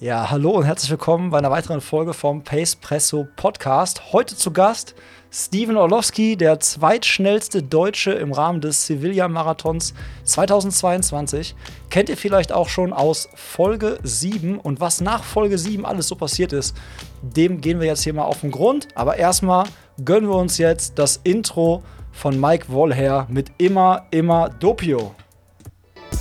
Ja, hallo und herzlich willkommen bei einer weiteren Folge vom Pace Presso Podcast. Heute zu Gast Steven Orlowski, der zweitschnellste Deutsche im Rahmen des Sevilla Marathons 2022. Kennt ihr vielleicht auch schon aus Folge 7 und was nach Folge 7 alles so passiert ist, dem gehen wir jetzt hier mal auf den Grund. Aber erstmal gönnen wir uns jetzt das Intro von Mike Wollher mit Immer, Immer Doppio.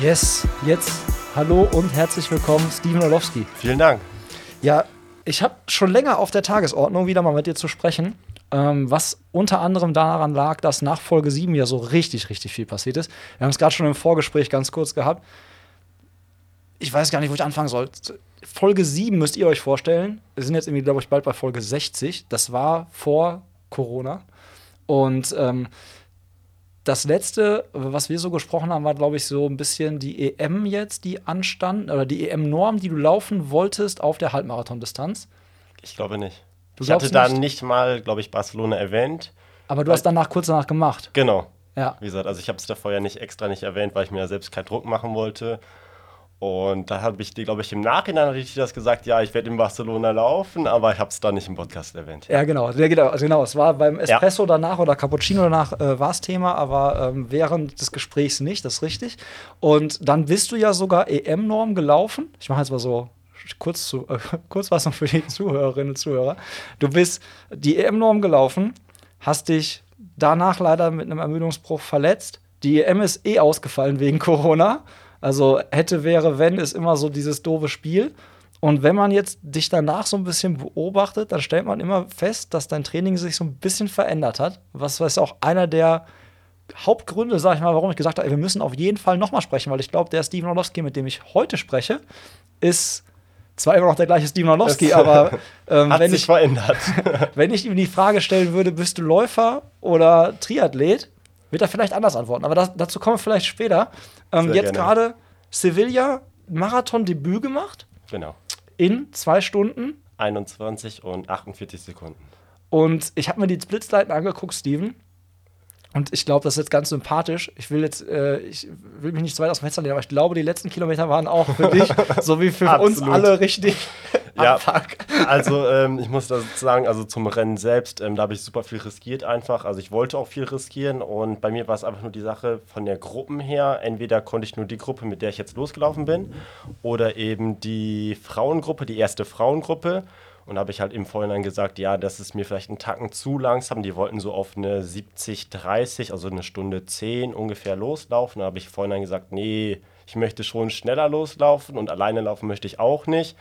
Yes, jetzt hallo und herzlich willkommen, Steven Orlowski. Vielen Dank. Ja, ich habe schon länger auf der Tagesordnung, wieder mal mit dir zu sprechen, ähm, was unter anderem daran lag, dass nach Folge 7 ja so richtig, richtig viel passiert ist. Wir haben es gerade schon im Vorgespräch ganz kurz gehabt. Ich weiß gar nicht, wo ich anfangen soll. Folge 7 müsst ihr euch vorstellen. Wir sind jetzt irgendwie, glaube ich, bald bei Folge 60. Das war vor Corona. Und ähm, das letzte, was wir so gesprochen haben, war, glaube ich, so ein bisschen die EM jetzt, die anstand, oder die EM-Norm, die du laufen wolltest auf der Halbmarathon-Distanz. Ich glaube nicht. Du ich hatte da nicht? nicht mal, glaube ich, Barcelona erwähnt. Aber du hast danach kurz danach gemacht. Genau. Ja. Wie gesagt, also ich habe es davor ja nicht extra nicht erwähnt, weil ich mir ja selbst keinen Druck machen wollte. Und da habe ich dir, glaube ich, im Nachhinein richtig das gesagt, ja, ich werde in Barcelona laufen, aber ich habe es da nicht im Podcast erwähnt. Ja, genau. Ja, genau. Also genau. Es war beim Espresso danach oder Cappuccino danach äh, war es Thema, aber ähm, während des Gesprächs nicht, das ist richtig. Und dann bist du ja sogar EM-Norm gelaufen. Ich mache jetzt mal so kurz, zu, äh, Kurzfassung für die Zuhörerinnen und Zuhörer. Du bist die EM-Norm gelaufen, hast dich danach leider mit einem Ermüdungsbruch verletzt. Die EM ist eh ausgefallen wegen Corona. Also hätte, wäre, wenn, ist immer so dieses doofe Spiel. Und wenn man jetzt dich danach so ein bisschen beobachtet, dann stellt man immer fest, dass dein Training sich so ein bisschen verändert hat. Was ist auch einer der Hauptgründe, sag ich mal, warum ich gesagt habe, wir müssen auf jeden Fall nochmal sprechen, weil ich glaube, der Steven Orlowski, mit dem ich heute spreche, ist zwar immer noch der gleiche Steven Orlowski, aber ähm, Hat wenn, sich ich, verändert. wenn ich ihm die Frage stellen würde, bist du Läufer oder Triathlet, wird er vielleicht anders antworten. Aber das, dazu kommen wir vielleicht später. Ähm, jetzt gerade Sevilla Marathon-Debüt gemacht genau. in zwei Stunden. 21 und 48 Sekunden. Und ich habe mir die Splitsleiten angeguckt, Steven. Und ich glaube, das ist jetzt ganz sympathisch. Ich will jetzt, äh, ich will mich nicht zu weit aus dem Fenster lehnen, aber ich glaube, die letzten Kilometer waren auch für dich, so wie für uns alle richtig Ja. Also ähm, ich muss das sagen, also zum Rennen selbst, ähm, da habe ich super viel riskiert einfach. Also ich wollte auch viel riskieren und bei mir war es einfach nur die Sache von der Gruppen her. Entweder konnte ich nur die Gruppe, mit der ich jetzt losgelaufen bin, oder eben die Frauengruppe, die erste Frauengruppe. Und da habe ich halt im Vorhinein gesagt, ja, das ist mir vielleicht einen Tacken zu langsam. Die wollten so auf eine 70, 30, also eine Stunde 10 ungefähr loslaufen. Da habe ich Vorhinein gesagt, nee, ich möchte schon schneller loslaufen und alleine laufen möchte ich auch nicht.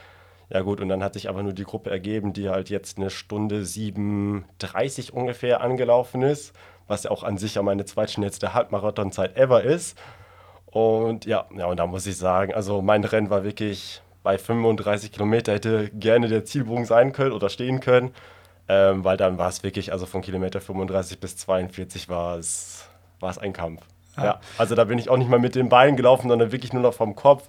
Ja gut, und dann hat sich aber nur die Gruppe ergeben, die halt jetzt eine Stunde 7,30 ungefähr angelaufen ist, was ja auch an sich ja meine zweitschnellste Halbmarathonzeit ever ist. Und ja, ja, und da muss ich sagen, also mein Rennen war wirklich bei 35 Kilometer hätte gerne der Zielbogen sein können oder stehen können, ähm, weil dann war es wirklich, also von Kilometer 35 bis 42 war es, war es ein Kampf. Ja. also da bin ich auch nicht mal mit den Beinen gelaufen, sondern wirklich nur noch vom Kopf.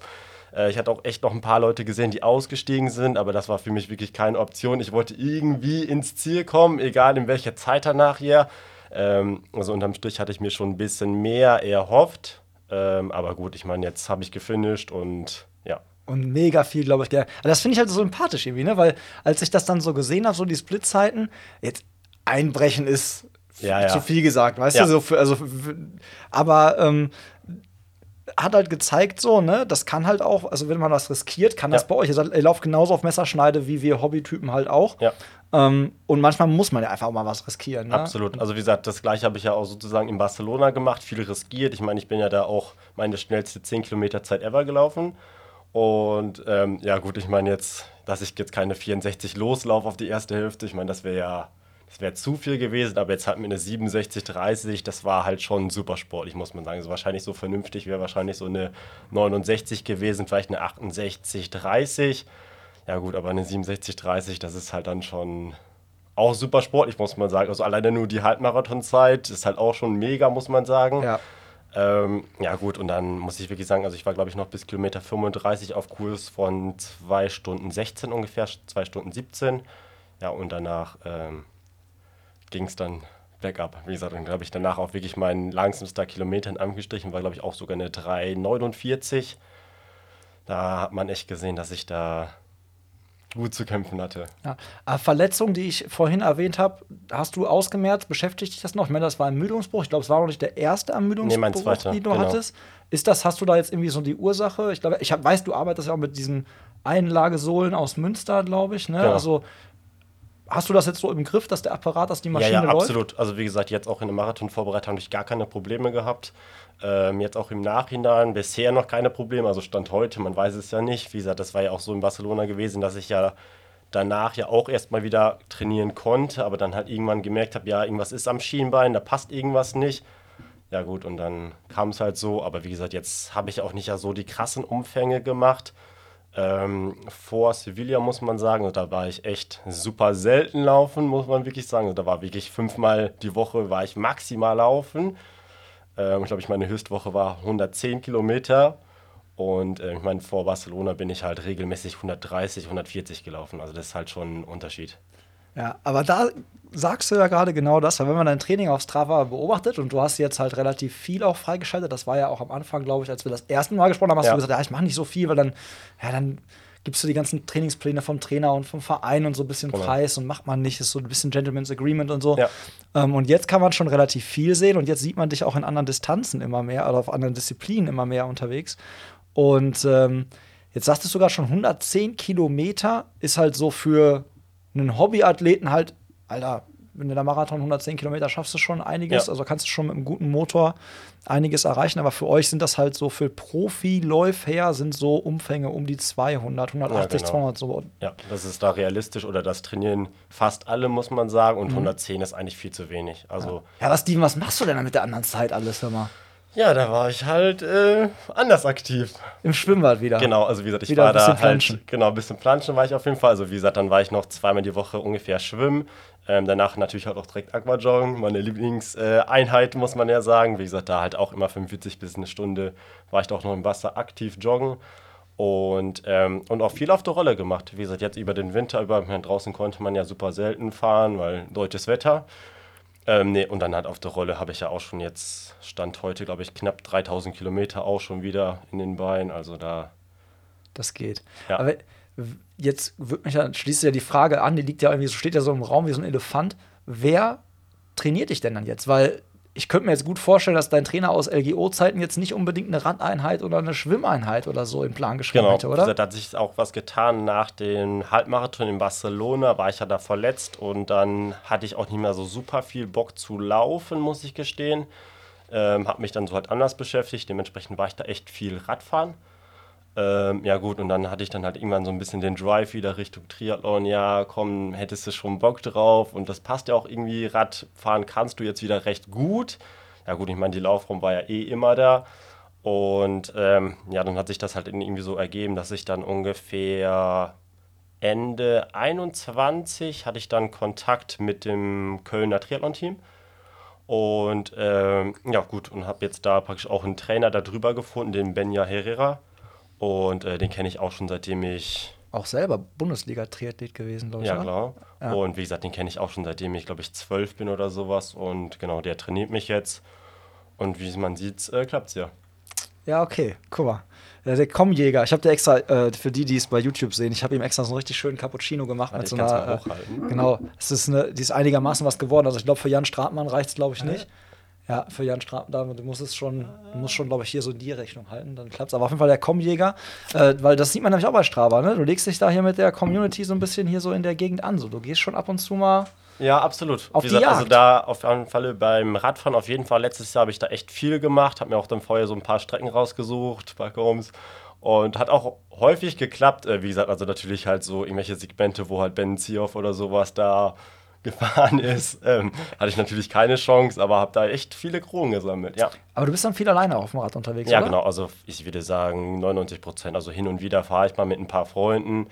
Äh, Ich hatte auch echt noch ein paar Leute gesehen, die ausgestiegen sind, aber das war für mich wirklich keine Option. Ich wollte irgendwie ins Ziel kommen, egal in welcher Zeit danach hier. Ähm, also unterm Strich hatte ich mir schon ein bisschen mehr erhofft. Ähm, aber gut, ich meine, jetzt habe ich gefinisht und ja. Und mega viel, glaube ich. Der, also das finde ich halt so sympathisch irgendwie, ne? Weil als ich das dann so gesehen habe, so die Splitzeiten, jetzt einbrechen ist Ja, ja. zu viel gesagt, weißt Ja. du? So für, also, für, aber ähm, hat halt gezeigt, so, ne, das kann halt auch, also wenn man was riskiert, kann das bei euch. Ihr, seid, ihr lauft genauso auf Messerschneide wie wir Hobbytypen halt auch. Ja. Ähm, und manchmal muss man ja einfach auch mal was riskieren. Ne? Absolut. Also wie gesagt, das gleiche habe ich ja auch sozusagen in Barcelona gemacht, viel riskiert. Ich meine, ich bin ja da auch meine schnellste 10 Kilometer Zeit ever gelaufen. Und ähm, ja gut, ich meine jetzt, dass ich jetzt keine 64 loslaufe auf die erste Hälfte, ich meine, das wäre ja, das wäre zu viel gewesen, aber jetzt hatten wir eine 67, 30, das war halt schon super sportlich, muss man sagen. Also wahrscheinlich so vernünftig wäre wahrscheinlich so eine 69 gewesen, vielleicht eine 68, 30. Ja, gut, aber eine 67,30, das ist halt dann schon auch super sportlich, muss man sagen. Also alleine nur die Halbmarathonzeit ist halt auch schon mega, muss man sagen. Ja. Ähm, ja, gut, und dann muss ich wirklich sagen, also ich war, glaube ich, noch bis Kilometer 35 auf Kurs von 2 Stunden 16 ungefähr, 2 Stunden 17. Ja, und danach ähm, ging es dann bergab. Wie gesagt, dann habe ich danach auch wirklich meinen langsamster Kilometer in Anführungsstrichen, war, glaube ich, auch sogar eine 3,49. Da hat man echt gesehen, dass ich da gut zu kämpfen hatte. Ja. Ah, Verletzung, die ich vorhin erwähnt habe, hast du ausgemerzt? Beschäftigt dich das noch? Ich meine, das war ein Ermüdungsbruch. Ich glaube, es war noch nicht der erste Ermüdungsbruch, nee, den du genau. hattest. Ist das, hast du da jetzt irgendwie so die Ursache? Ich glaube, ich hab, weiß, du arbeitest ja auch mit diesen Einlagesohlen aus Münster, glaube ich. Ne? Genau. Also Hast du das jetzt so im Griff, dass der Apparat, dass die Maschine läuft? Ja, ja, absolut. Also wie gesagt, jetzt auch in der Marathonvorbereitung habe ich gar keine Probleme gehabt. Ähm, jetzt auch im Nachhinein bisher noch keine Probleme. Also Stand heute, man weiß es ja nicht. Wie gesagt, das war ja auch so in Barcelona gewesen, dass ich ja danach ja auch erstmal wieder trainieren konnte, aber dann halt irgendwann gemerkt habe, ja, irgendwas ist am Schienbein, da passt irgendwas nicht. Ja gut, und dann kam es halt so. Aber wie gesagt, jetzt habe ich auch nicht ja so die krassen Umfänge gemacht. Ähm, vor Sevilla muss man sagen, da war ich echt super selten laufen, muss man wirklich sagen. Da war wirklich fünfmal die Woche war ich maximal laufen. Ähm, ich glaube, meine Höchstwoche war 110 Kilometer. Und äh, ich meine, vor Barcelona bin ich halt regelmäßig 130, 140 gelaufen. Also das ist halt schon ein Unterschied. Ja, aber da sagst du ja gerade genau das, weil wenn man dein Training auf Strava beobachtet und du hast jetzt halt relativ viel auch freigeschaltet, das war ja auch am Anfang, glaube ich, als wir das erste Mal gesprochen haben, hast ja. du gesagt, ja, ich mache nicht so viel, weil dann, ja, dann gibst du die ganzen Trainingspläne vom Trainer und vom Verein und so ein bisschen genau. Preis und macht man nicht, ist so ein bisschen Gentleman's Agreement und so. Ja. Ähm, und jetzt kann man schon relativ viel sehen und jetzt sieht man dich auch in anderen Distanzen immer mehr oder auf anderen Disziplinen immer mehr unterwegs. Und ähm, jetzt sagst du sogar schon 110 Kilometer ist halt so für einen Hobbyathleten halt, Alter, wenn du da Marathon 110 Kilometer schaffst du schon einiges, ja. also kannst du schon mit einem guten Motor einiges erreichen, aber für euch sind das halt so für Profiläufer sind so Umfänge um die 200, 180, ja, genau. 200 so. Ja, das ist da realistisch oder das trainieren fast alle, muss man sagen, und mhm. 110 ist eigentlich viel zu wenig. Also ja, ja was, Steven, was machst du denn mit der anderen Zeit alles, hör mal? Ja, da war ich halt äh, anders aktiv. Im Schwimmbad wieder. Genau, also wie gesagt, ich wieder war da halt, genau, ein bisschen planschen war ich auf jeden Fall. Also wie gesagt, dann war ich noch zweimal die Woche ungefähr schwimmen. Ähm, danach natürlich halt auch direkt Aquajoggen, meine Lieblingseinheit, äh, muss man ja sagen. Wie gesagt, da halt auch immer 45 bis eine Stunde war ich doch noch im Wasser aktiv joggen. Und, ähm, und auch viel auf der Rolle gemacht. Wie gesagt, jetzt über den Winter, über draußen konnte man ja super selten fahren, weil deutsches Wetter. Ähm, nee, und dann halt auf der Rolle habe ich ja auch schon jetzt, Stand heute, glaube ich, knapp 3000 Kilometer auch schon wieder in den Beinen. Also da. Das geht. Ja. Aber jetzt wird mich ja, schließt ja die Frage an, die liegt ja irgendwie, so steht ja so im Raum wie so ein Elefant. Wer trainiert dich denn dann jetzt? Weil ich könnte mir jetzt gut vorstellen, dass dein Trainer aus LGO-Zeiten jetzt nicht unbedingt eine Randeinheit oder eine Schwimmeinheit oder so im Plan geschrieben genau. hätte, oder? Da hat sich auch was getan. Nach dem Halbmarathon in Barcelona war ich ja da verletzt und dann hatte ich auch nicht mehr so super viel Bock zu laufen, muss ich gestehen. Ähm, habe mich dann so halt anders beschäftigt. Dementsprechend war ich da echt viel Radfahren. Ähm, ja gut, und dann hatte ich dann halt irgendwann so ein bisschen den Drive wieder Richtung Triathlon. Ja, komm, hättest du schon Bock drauf. Und das passt ja auch irgendwie. Radfahren kannst du jetzt wieder recht gut. Ja gut, ich meine, die Laufraum war ja eh immer da. Und ähm, ja, dann hat sich das halt irgendwie so ergeben, dass ich dann ungefähr Ende 21 hatte ich dann Kontakt mit dem Kölner Triathlon-Team. Und ähm, ja, gut, und habe jetzt da praktisch auch einen Trainer darüber gefunden, den Benja Herrera. Und äh, den kenne ich auch schon seitdem ich. Auch selber Bundesliga-Triathlet gewesen, glaube ich. Ja, klar. Ja. Und wie gesagt, den kenne ich auch schon seitdem ich, glaube ich, zwölf bin oder sowas. Und genau, der trainiert mich jetzt. Und wie man sieht, äh, klappt es ja. Ja, okay, guck mal. Der Kommjäger, ich habe dir extra, äh, für die, die es bei YouTube sehen, ich habe ihm extra so einen richtig schönen Cappuccino gemacht. Ah, mit so einer, äh, genau, es ist, eine, die ist einigermaßen was geworden. Also ich glaube, für Jan Stratmann reicht es, glaube ich, nicht. Ja, für Jan Straben, du musst es schon, du musst schon, glaube ich, hier so in die Rechnung halten, dann klappt es. Aber auf jeden Fall der Komjäger, äh, weil das sieht man nämlich auch bei Strava, ne? Du legst dich da hier mit der Community so ein bisschen hier so in der Gegend an. So, du gehst schon ab und zu mal. Ja, absolut. Auf Wie gesagt, also da auf jeden Fall beim Radfahren auf jeden Fall. Letztes Jahr habe ich da echt viel gemacht, habe mir auch dann vorher so ein paar Strecken rausgesucht bei Combs und hat auch häufig geklappt. Äh, wie gesagt, also natürlich halt so irgendwelche Segmente, wo halt Ben Zioff oder sowas da gefahren ist, ähm, hatte ich natürlich keine Chance, aber habe da echt viele Kronen gesammelt, ja. Aber du bist dann viel alleine auf dem Rad unterwegs, Ja, oder? genau, also ich würde sagen 99 Prozent. Also hin und wieder fahre ich mal mit ein paar Freunden.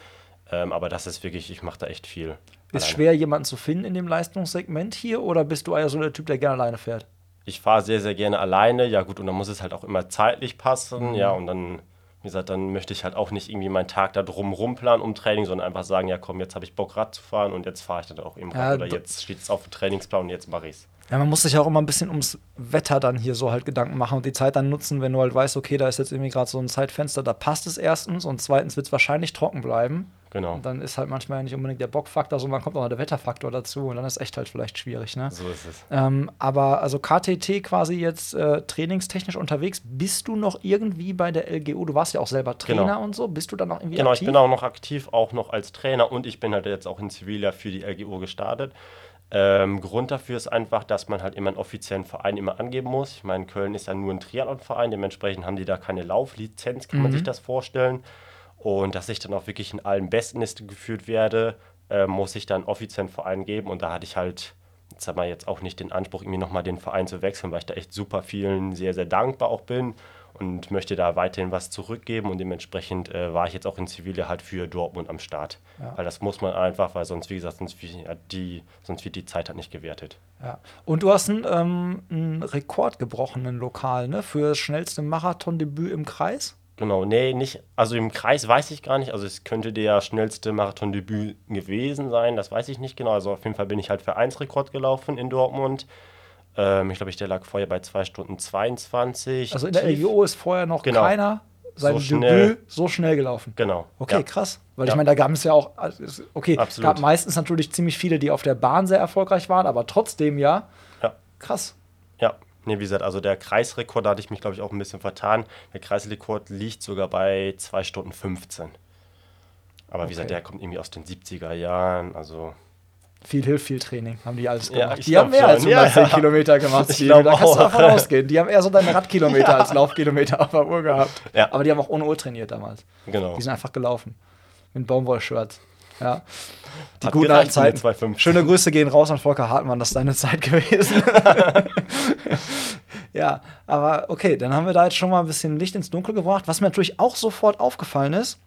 Ähm, aber das ist wirklich, ich mache da echt viel. Ist alleine. schwer, jemanden zu finden in dem Leistungssegment hier oder bist du eher so der Typ, der gerne alleine fährt? Ich fahre sehr, sehr gerne alleine. Ja, gut, und dann muss es halt auch immer zeitlich passen. Mhm. Ja, und dann, wie gesagt, dann möchte ich halt auch nicht irgendwie meinen Tag da drum rumplanen um Training, sondern einfach sagen: Ja, komm, jetzt habe ich Bock, Rad zu fahren und jetzt fahre ich dann auch eben ja, Rad. Oder jetzt steht es auf dem Trainingsplan und jetzt mache ich es. Ja, man muss sich auch immer ein bisschen ums Wetter dann hier so halt Gedanken machen und die Zeit dann nutzen, wenn du halt weißt, okay, da ist jetzt irgendwie gerade so ein Zeitfenster, da passt es erstens und zweitens wird es wahrscheinlich trocken bleiben. Genau. Und dann ist halt manchmal nicht unbedingt der Bockfaktor, sondern kommt auch noch der Wetterfaktor dazu und dann ist echt halt vielleicht schwierig, ne? So ist es. Ähm, aber also KTT quasi jetzt äh, trainingstechnisch unterwegs, bist du noch irgendwie bei der LGU? Du warst ja auch selber Trainer genau. und so. Bist du dann noch irgendwie genau, aktiv? Genau, ich bin auch noch aktiv, auch noch als Trainer und ich bin halt jetzt auch in Sevilla für die LGU gestartet. Ähm, Grund dafür ist einfach, dass man halt immer einen offiziellen Verein immer angeben muss. Ich meine, Köln ist ja nur ein Triathlon-Verein, dementsprechend haben die da keine Lauflizenz, kann mhm. man sich das vorstellen. Und dass ich dann auch wirklich in allen Bestenlisten geführt werde, äh, muss ich dann offiziellen Verein geben. Und da hatte ich halt, jetzt haben wir jetzt auch nicht den Anspruch, irgendwie nochmal den Verein zu wechseln, weil ich da echt super vielen sehr, sehr dankbar auch bin und möchte da weiterhin was zurückgeben und dementsprechend äh, war ich jetzt auch in Sevilla halt für Dortmund am Start. Ja. Weil das muss man einfach, weil sonst, wie gesagt, sonst, die, sonst wird die Zeit halt nicht gewertet. Ja. Und du hast einen, ähm, einen Rekord gebrochenen Lokal, ne? Für das schnellste Marathondebüt im Kreis? Genau, nee, nicht, also im Kreis weiß ich gar nicht, also es könnte der schnellste Marathondebüt gewesen sein, das weiß ich nicht genau, also auf jeden Fall bin ich halt für 1 Rekord gelaufen in Dortmund ähm, ich glaube, der lag vorher bei 2 Stunden 22. Also in der LGO ist vorher noch genau. keiner sein so Debüt so schnell gelaufen. Genau. Okay, ja. krass. Weil ja. ich meine, da gab es ja auch, okay, es gab meistens natürlich ziemlich viele, die auf der Bahn sehr erfolgreich waren, aber trotzdem ja. Ja. Krass. Ja. Nee, wie gesagt, also der Kreisrekord, da hatte ich mich, glaube ich, auch ein bisschen vertan. Der Kreisrekord liegt sogar bei 2 Stunden 15. Aber okay. wie gesagt, der kommt irgendwie aus den 70er Jahren, also viel hilft, viel Training, haben die alles gemacht. Ja, die haben mehr schon. als 110 ja, ja. Kilometer gemacht. Ich da kannst du einfach rausgehen. Die haben eher so deine Radkilometer als Laufkilometer auf der Uhr gehabt. Ja. Aber die haben auch ohne Uhr trainiert damals. Genau. Die sind einfach gelaufen. Mit Baumwollshirts. Ja. Die Hat guten alten Zeiten. Schöne Grüße gehen raus an Volker Hartmann, das ist deine Zeit gewesen. ja, aber okay, dann haben wir da jetzt schon mal ein bisschen Licht ins Dunkel gebracht. Was mir natürlich auch sofort aufgefallen ist,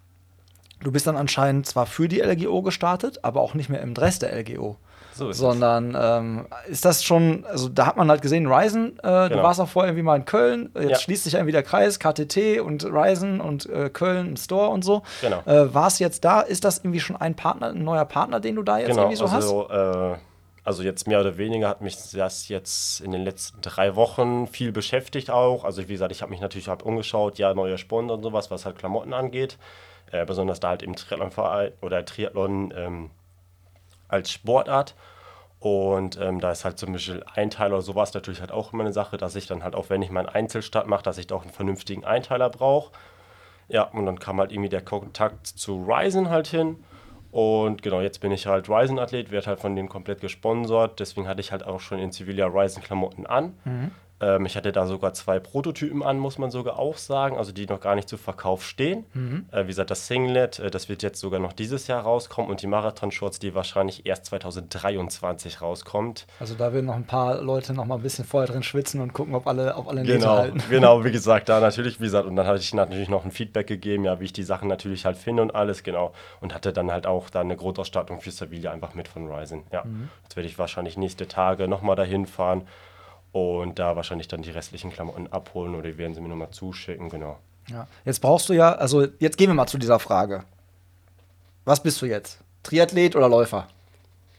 Du bist dann anscheinend zwar für die LGO gestartet, aber auch nicht mehr im Dress der LGO. So Sondern ähm, ist das schon, also da hat man halt gesehen, Ryzen, äh, genau. du warst auch vorher irgendwie mal in Köln, jetzt ja. schließt sich irgendwie der Kreis, KTT und Ryzen und äh, Köln, ein Store und so. Genau. Äh, warst jetzt da, ist das irgendwie schon ein Partner, ein neuer Partner, den du da jetzt genau, irgendwie so also, hast? Äh, also jetzt mehr oder weniger hat mich das jetzt in den letzten drei Wochen viel beschäftigt auch. Also wie gesagt, ich habe mich natürlich halt umgeschaut, ja, neue Sponsor und sowas, was halt Klamotten angeht äh, besonders da halt im Triathlon oder Triathlon ähm, als Sportart. Und ähm, da ist halt zum Beispiel Einteiler oder sowas natürlich halt auch immer eine Sache, dass ich dann halt auch, wenn ich meinen Einzelstart mache, dass ich da auch einen vernünftigen Einteiler brauche. Ja, und dann kam halt irgendwie der Kontakt zu Ryzen halt hin. Und genau, jetzt bin ich halt Ryzen-Athlet, werde halt von denen komplett gesponsert. Deswegen hatte ich halt auch schon in Sevilla Ryzen-Klamotten an. Mhm. Ähm, ich hatte da sogar zwei Prototypen an, muss man sogar auch sagen, also die noch gar nicht zu Verkauf stehen. Mhm. Äh, wie gesagt, das Singlet, äh, das wird jetzt sogar noch dieses Jahr rauskommen und die Marathon-Shorts, die wahrscheinlich erst 2023 rauskommt. Also da werden noch ein paar Leute noch mal ein bisschen vorher drin schwitzen und gucken, ob alle, ob alle genau, halten. Genau, wie gesagt, da natürlich, wie gesagt, und dann hatte ich natürlich noch ein Feedback gegeben, ja, wie ich die Sachen natürlich halt finde und alles, genau. Und hatte dann halt auch da eine Grundausstattung für Sevilla einfach mit von Ryzen. Ja, mhm. jetzt werde ich wahrscheinlich nächste Tage nochmal dahin fahren und da wahrscheinlich dann die restlichen Klamotten abholen oder die werden sie mir nochmal zuschicken, genau. Ja. Jetzt brauchst du ja, also jetzt gehen wir mal zu dieser Frage. Was bist du jetzt? Triathlet oder Läufer?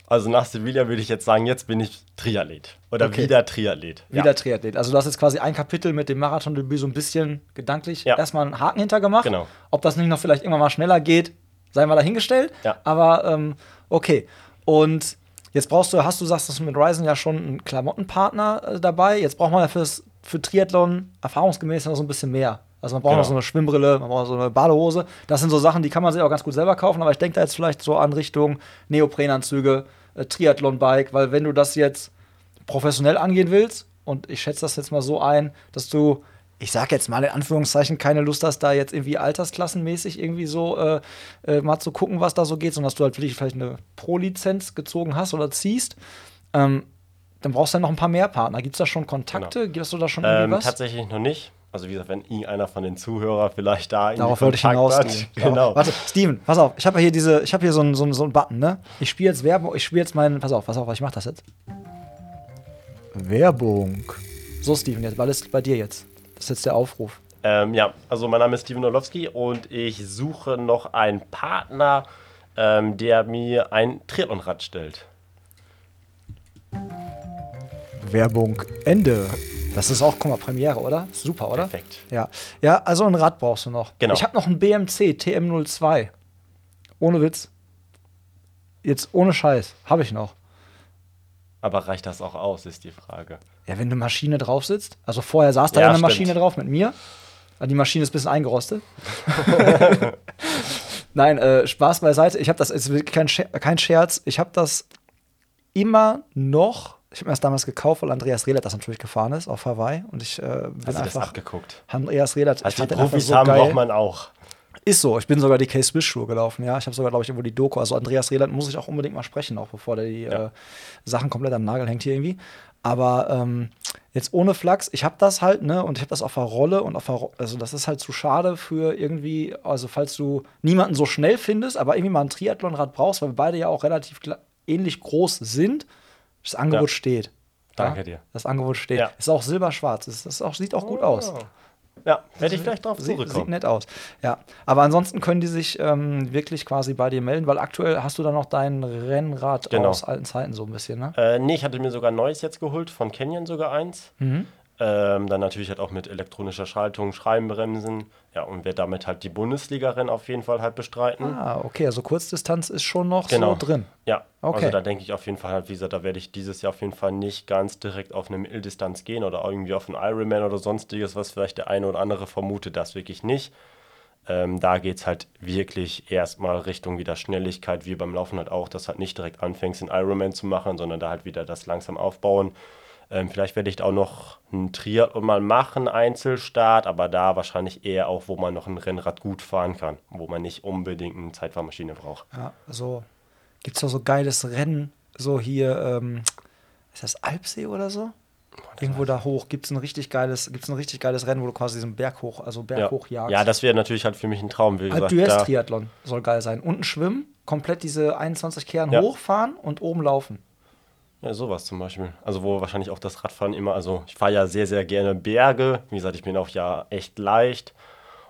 Also nach Sevilla würde ich jetzt sagen, jetzt bin ich Triathlet. Oder okay. wieder Triathlet. Wieder ja. Triathlet. Also du hast jetzt quasi ein Kapitel mit dem Marathondebüt so ein bisschen gedanklich ja. erstmal einen Haken hintergemacht. Genau. Ob das nicht noch vielleicht irgendwann mal schneller geht, sei mal dahingestellt. Ja. Aber ähm, okay. Und Jetzt brauchst du, hast du sagst, dass mit Ryzen ja schon einen Klamottenpartner äh, dabei. Jetzt braucht man ja fürs, für Triathlon erfahrungsgemäß noch so ein bisschen mehr. Also man braucht genau. noch so eine Schwimmbrille, man braucht so eine Badehose. Das sind so Sachen, die kann man sich auch ganz gut selber kaufen, aber ich denke da jetzt vielleicht so an Richtung Neoprenanzüge, äh, Triathlon-Bike, weil wenn du das jetzt professionell angehen willst, und ich schätze das jetzt mal so ein, dass du ich sag jetzt mal in Anführungszeichen, keine Lust hast, da jetzt irgendwie altersklassenmäßig irgendwie so äh, äh, mal zu gucken, was da so geht, sondern dass du halt wirklich vielleicht eine Pro-Lizenz gezogen hast oder ziehst. Ähm, dann brauchst du ja noch ein paar mehr Partner. Gibt es da schon Kontakte? Genau. Gibst du da schon irgendwie ähm, was? Tatsächlich noch nicht. Also wie gesagt, wenn irgendeiner von den Zuhörern vielleicht da Darauf wollte ich hinausgehen. Genau. Warte, Steven, pass auf, ich habe hier diese, ich habe hier so einen so so ein Button, ne? Ich spiele jetzt Werbung, ich spiele jetzt meinen, pass auf, pass auf, ich mache das jetzt. Werbung. So, Steven, jetzt, weil es bei dir jetzt. Das ist jetzt der Aufruf. Ähm, ja, also mein Name ist Steven Orlowski und ich suche noch einen Partner, ähm, der mir ein Triathlonrad stellt. Werbung Ende. Das ist auch, guck mal, Premiere, oder? Super, oder? Perfekt. Ja. Ja, also ein Rad brauchst du noch. Genau. Ich habe noch ein BMC TM02. Ohne Witz. Jetzt ohne Scheiß. Habe ich noch. Aber reicht das auch aus, ist die Frage. Ja, wenn eine Maschine drauf sitzt. Also vorher saß da Ja, eine stimmt. Maschine drauf mit mir. Die Maschine ist ein bisschen eingerostet. Nein, äh, Spaß beiseite. Ich habe das, ist kein, Scher kein Scherz. Ich habe das immer noch. Ich habe mir das damals gekauft, weil Andreas Rehlert das natürlich gefahren ist auf Hawaii. Und ich äh, bin Hast du das einfach. abgeguckt? Andreas Rehlert. ich Also die einfach Profis so haben, geil. braucht man auch. Ist so, ich bin sogar die K-Swiss-Schuhe gelaufen, ja. Ich habe sogar, glaube ich, irgendwo die Doku. Also Andreas Rehland muss ich auch unbedingt mal sprechen, auch bevor der die Ja. äh, Sachen komplett am Nagel hängt hier irgendwie. Aber ähm, jetzt ohne Flachs, ich habe das halt, ne, und ich habe das auf der Rolle und auf der Ro also das ist halt zu schade für irgendwie, also falls du niemanden so schnell findest, aber irgendwie mal ein Triathlonrad brauchst, weil wir beide ja auch relativ ähnlich groß sind, das Angebot Ja. steht. Danke ja? dir. Das Angebot steht. Ja. Ist auch silberschwarz. Ist, das ist auch, sieht auch gut aus. Ja, werde ich gleich drauf Sieht, sieht zurückkommen. nett aus. Ja, aber ansonsten können die sich ähm, wirklich quasi bei dir melden, weil aktuell hast du da noch dein Rennrad Genau. aus alten Zeiten so ein bisschen, ne? Äh, nee, ich hatte mir sogar ein neues jetzt geholt, von Canyon sogar eins. Mhm. Ähm, dann natürlich halt auch mit elektronischer Schaltung, Scheibenbremsen. Ja, und werde damit halt die Bundesliga-Rennen auf jeden Fall halt bestreiten. Ah, okay, also Kurzdistanz ist schon noch Genau. so drin. Ja, Okay. also da denke ich auf jeden Fall halt, wie gesagt, da werde ich dieses Jahr auf jeden Fall nicht ganz direkt auf eine Mitteldistanz gehen oder irgendwie auf einen Ironman oder sonstiges, was vielleicht der eine oder andere vermutet, das wirklich nicht. Ähm, da geht es halt wirklich erstmal Richtung wieder Schnelligkeit, wie beim Laufen halt auch, dass halt nicht direkt anfängst, einen Ironman zu machen, sondern da halt wieder das langsam aufbauen. Ähm, vielleicht werde ich da auch noch einen Triathlon mal machen, Einzelstart, aber da wahrscheinlich eher auch, wo man noch ein Rennrad gut fahren kann, wo man nicht unbedingt eine Zeitfahrmaschine braucht. Ja, so gibt's doch so geiles Rennen, so hier, ähm, ist das Alpsee oder so? Irgendwo da hoch gibt's ein richtig geiles, gibt's ein richtig geiles Rennen, wo du quasi diesen Berg hoch, also Berg Ja, hoch jagst. ja das wäre natürlich halt für mich ein Traum. Wie Alp gesagt, Triathlon soll geil sein. Unten schwimmen, komplett diese 21 Kehren Ja. hochfahren und oben laufen. Ja, sowas zum Beispiel. Also wo wahrscheinlich auch das Radfahren immer, also ich fahre ja sehr, sehr gerne Berge. Wie gesagt, ich bin auch ja echt leicht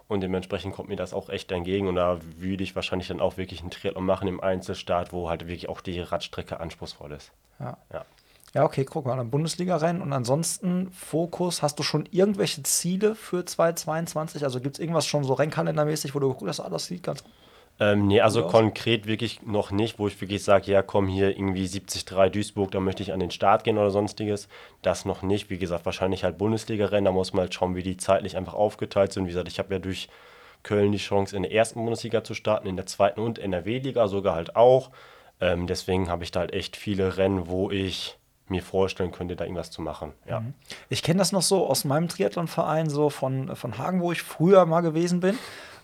und dementsprechend kommt mir das auch echt entgegen. Und da würde ich wahrscheinlich dann auch wirklich einen Triathlon machen im Einzelstart, wo halt wirklich auch die Radstrecke anspruchsvoll ist. Ja. Ja. Ja, okay, guck mal, dann Bundesliga-Rennen und ansonsten Fokus. Hast du schon irgendwelche Ziele für 2022? Also gibt es irgendwas schon so rennkalendermäßig, wo du guckst, das alles sieht ganz gut Ähm, nee, also konkret wirklich noch nicht, wo ich wirklich sage, ja komm hier irgendwie 73 Duisburg, da möchte ich an den Start gehen oder sonstiges. Das noch nicht. Wie gesagt, wahrscheinlich halt Bundesliga-Rennen, da muss man halt schauen, wie die zeitlich einfach aufgeteilt sind. Wie gesagt, ich habe ja durch Köln die Chance, in der ersten Bundesliga zu starten, in der zweiten und NRW-Liga sogar halt auch. Ähm, deswegen habe ich da halt echt viele Rennen, wo ich mir vorstellen könnte, da irgendwas zu machen. Ja. Ich kenne das noch so aus meinem Triathlonverein, so von, von Hagen, wo ich früher mal gewesen bin.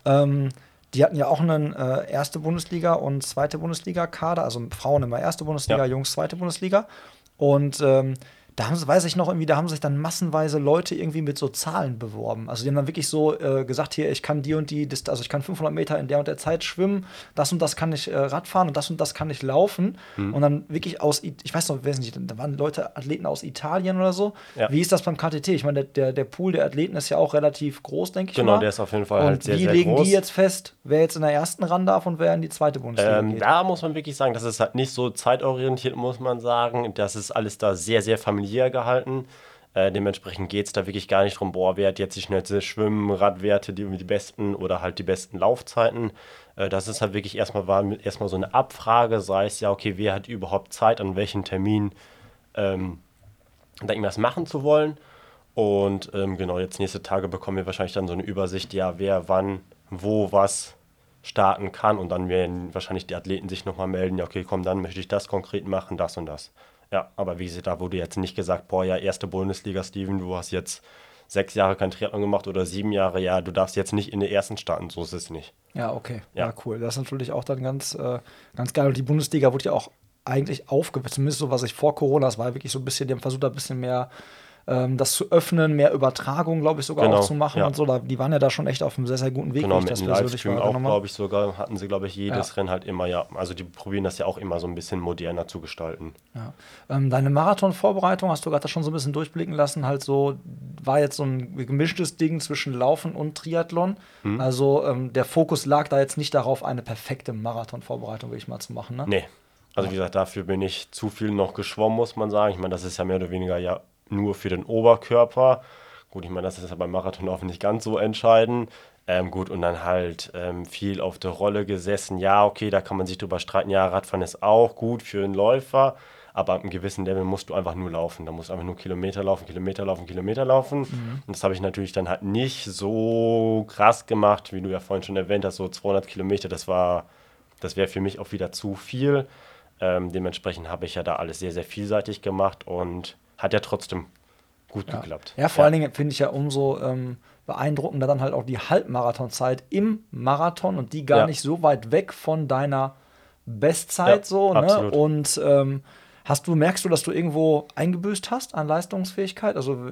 Ähm, die hatten ja auch einen äh, erste Bundesliga und zweite Bundesliga-Kader, also Frauen immer erste Bundesliga, Ja. Jungs zweite Bundesliga. Und ähm, da haben sie, weiß ich noch irgendwie, da haben sich dann massenweise Leute irgendwie mit so Zahlen beworben. Also die haben dann wirklich so äh, gesagt, hier, ich kann die und die, also ich kann 500 Meter in der und der Zeit schwimmen, das und das kann ich äh, Radfahren und das und das kann ich laufen. Mhm. Und dann wirklich aus, ich weiß noch, wer sind die, da waren Leute, Athleten aus Italien oder so. Ja. Wie ist das beim KTT? Ich meine, der, der, der Pool der Athleten ist ja auch relativ groß, denke ich Genau, mal. der ist auf jeden Fall und halt sehr, wie sehr legen groß. die jetzt fest, wer jetzt in der ersten ran darf und wer in die zweite Bundesliga Ähm, geht? da muss man wirklich sagen, das ist halt nicht so zeitorientiert, muss man sagen. Das ist alles da sehr, sehr familiär gehalten. Äh, dementsprechend geht es da wirklich gar nicht drum, boah, wer hat jetzt die schnellste Schwimmen, Radwerte, die, die besten oder halt die besten Laufzeiten. Äh, das ist halt wirklich erstmal, war erstmal so eine Abfrage, sei es ja, okay, wer hat überhaupt Zeit, an welchen Termin ähm, da irgendwas machen zu wollen. Und ähm, genau, jetzt nächste Tage bekommen wir wahrscheinlich dann so eine Übersicht, ja, wer wann, wo, was starten kann. Und dann werden wahrscheinlich die Athleten sich nochmal melden, ja, okay, komm, dann möchte ich das konkret machen, das und das. Ja, aber wie gesagt, da wurde jetzt nicht gesagt, boah, ja, erste Bundesliga, Steven, du hast jetzt sechs Jahre kein Triathlon gemacht oder sieben Jahre, ja, du darfst jetzt nicht in der ersten starten, so ist es nicht. Ja, okay. Ja. Ja. cool. Das ist natürlich auch dann ganz, äh, ganz geil. Und die Bundesliga wurde ja auch eigentlich aufgebaut, zumindest so, was ich vor Corona, das war wirklich so ein bisschen, die haben versucht, da ein bisschen mehr ähm, das zu öffnen, mehr Übertragung, glaube ich, sogar Genau, auch zu machen ja. und so. Da, die waren ja da schon echt auf einem sehr, sehr guten Weg, Genau, ich mit das dem persönlich Livestream auch, glaube ich, sogar, hatten sie, glaube ich, jedes Ja. Rennen halt immer, ja. Also die probieren das ja auch immer so ein bisschen moderner zu gestalten. Ja. Ähm, deine Marathon-Vorbereitung hast du gerade schon so ein bisschen durchblicken lassen. Halt so war jetzt so ein gemischtes Ding zwischen Laufen und Triathlon. Mhm. Also ähm, der Fokus lag da jetzt nicht darauf, eine perfekte Marathon-Vorbereitung wirklich mal zu machen. Ne? Nee. Also wie gesagt, dafür bin ich zu viel noch geschwommen, muss man sagen. Ich meine, das ist ja mehr oder weniger ja nur für den Oberkörper. Gut, ich meine, das ist ja beim Marathonlaufen nicht ganz so entscheidend. Ähm, gut, und dann halt ähm, viel auf der Rolle gesessen. Ja, okay, da kann man sich drüber streiten. Ja, Radfahren ist auch gut für einen Läufer. Aber ab einem gewissen Level musst du einfach nur laufen. Da musst du einfach nur Kilometer laufen, Kilometer laufen, Kilometer laufen. Und das habe ich natürlich dann halt nicht so krass gemacht, wie du ja vorhin schon erwähnt hast, so 200 Kilometer. Das war, das wäre für mich auch wieder zu viel. Ähm, dementsprechend habe ich ja da alles sehr, sehr vielseitig gemacht und hat ja trotzdem gut Ja. geklappt. Ja, vor allen Dingen finde ich ja umso ähm, beeindruckender dann halt auch die Halbmarathonzeit im Marathon und die gar Ja. nicht so weit weg von deiner Bestzeit Ja, so. Ne? absolut. Und ähm, hast du, merkst du, dass du irgendwo eingebüßt hast an Leistungsfähigkeit? Also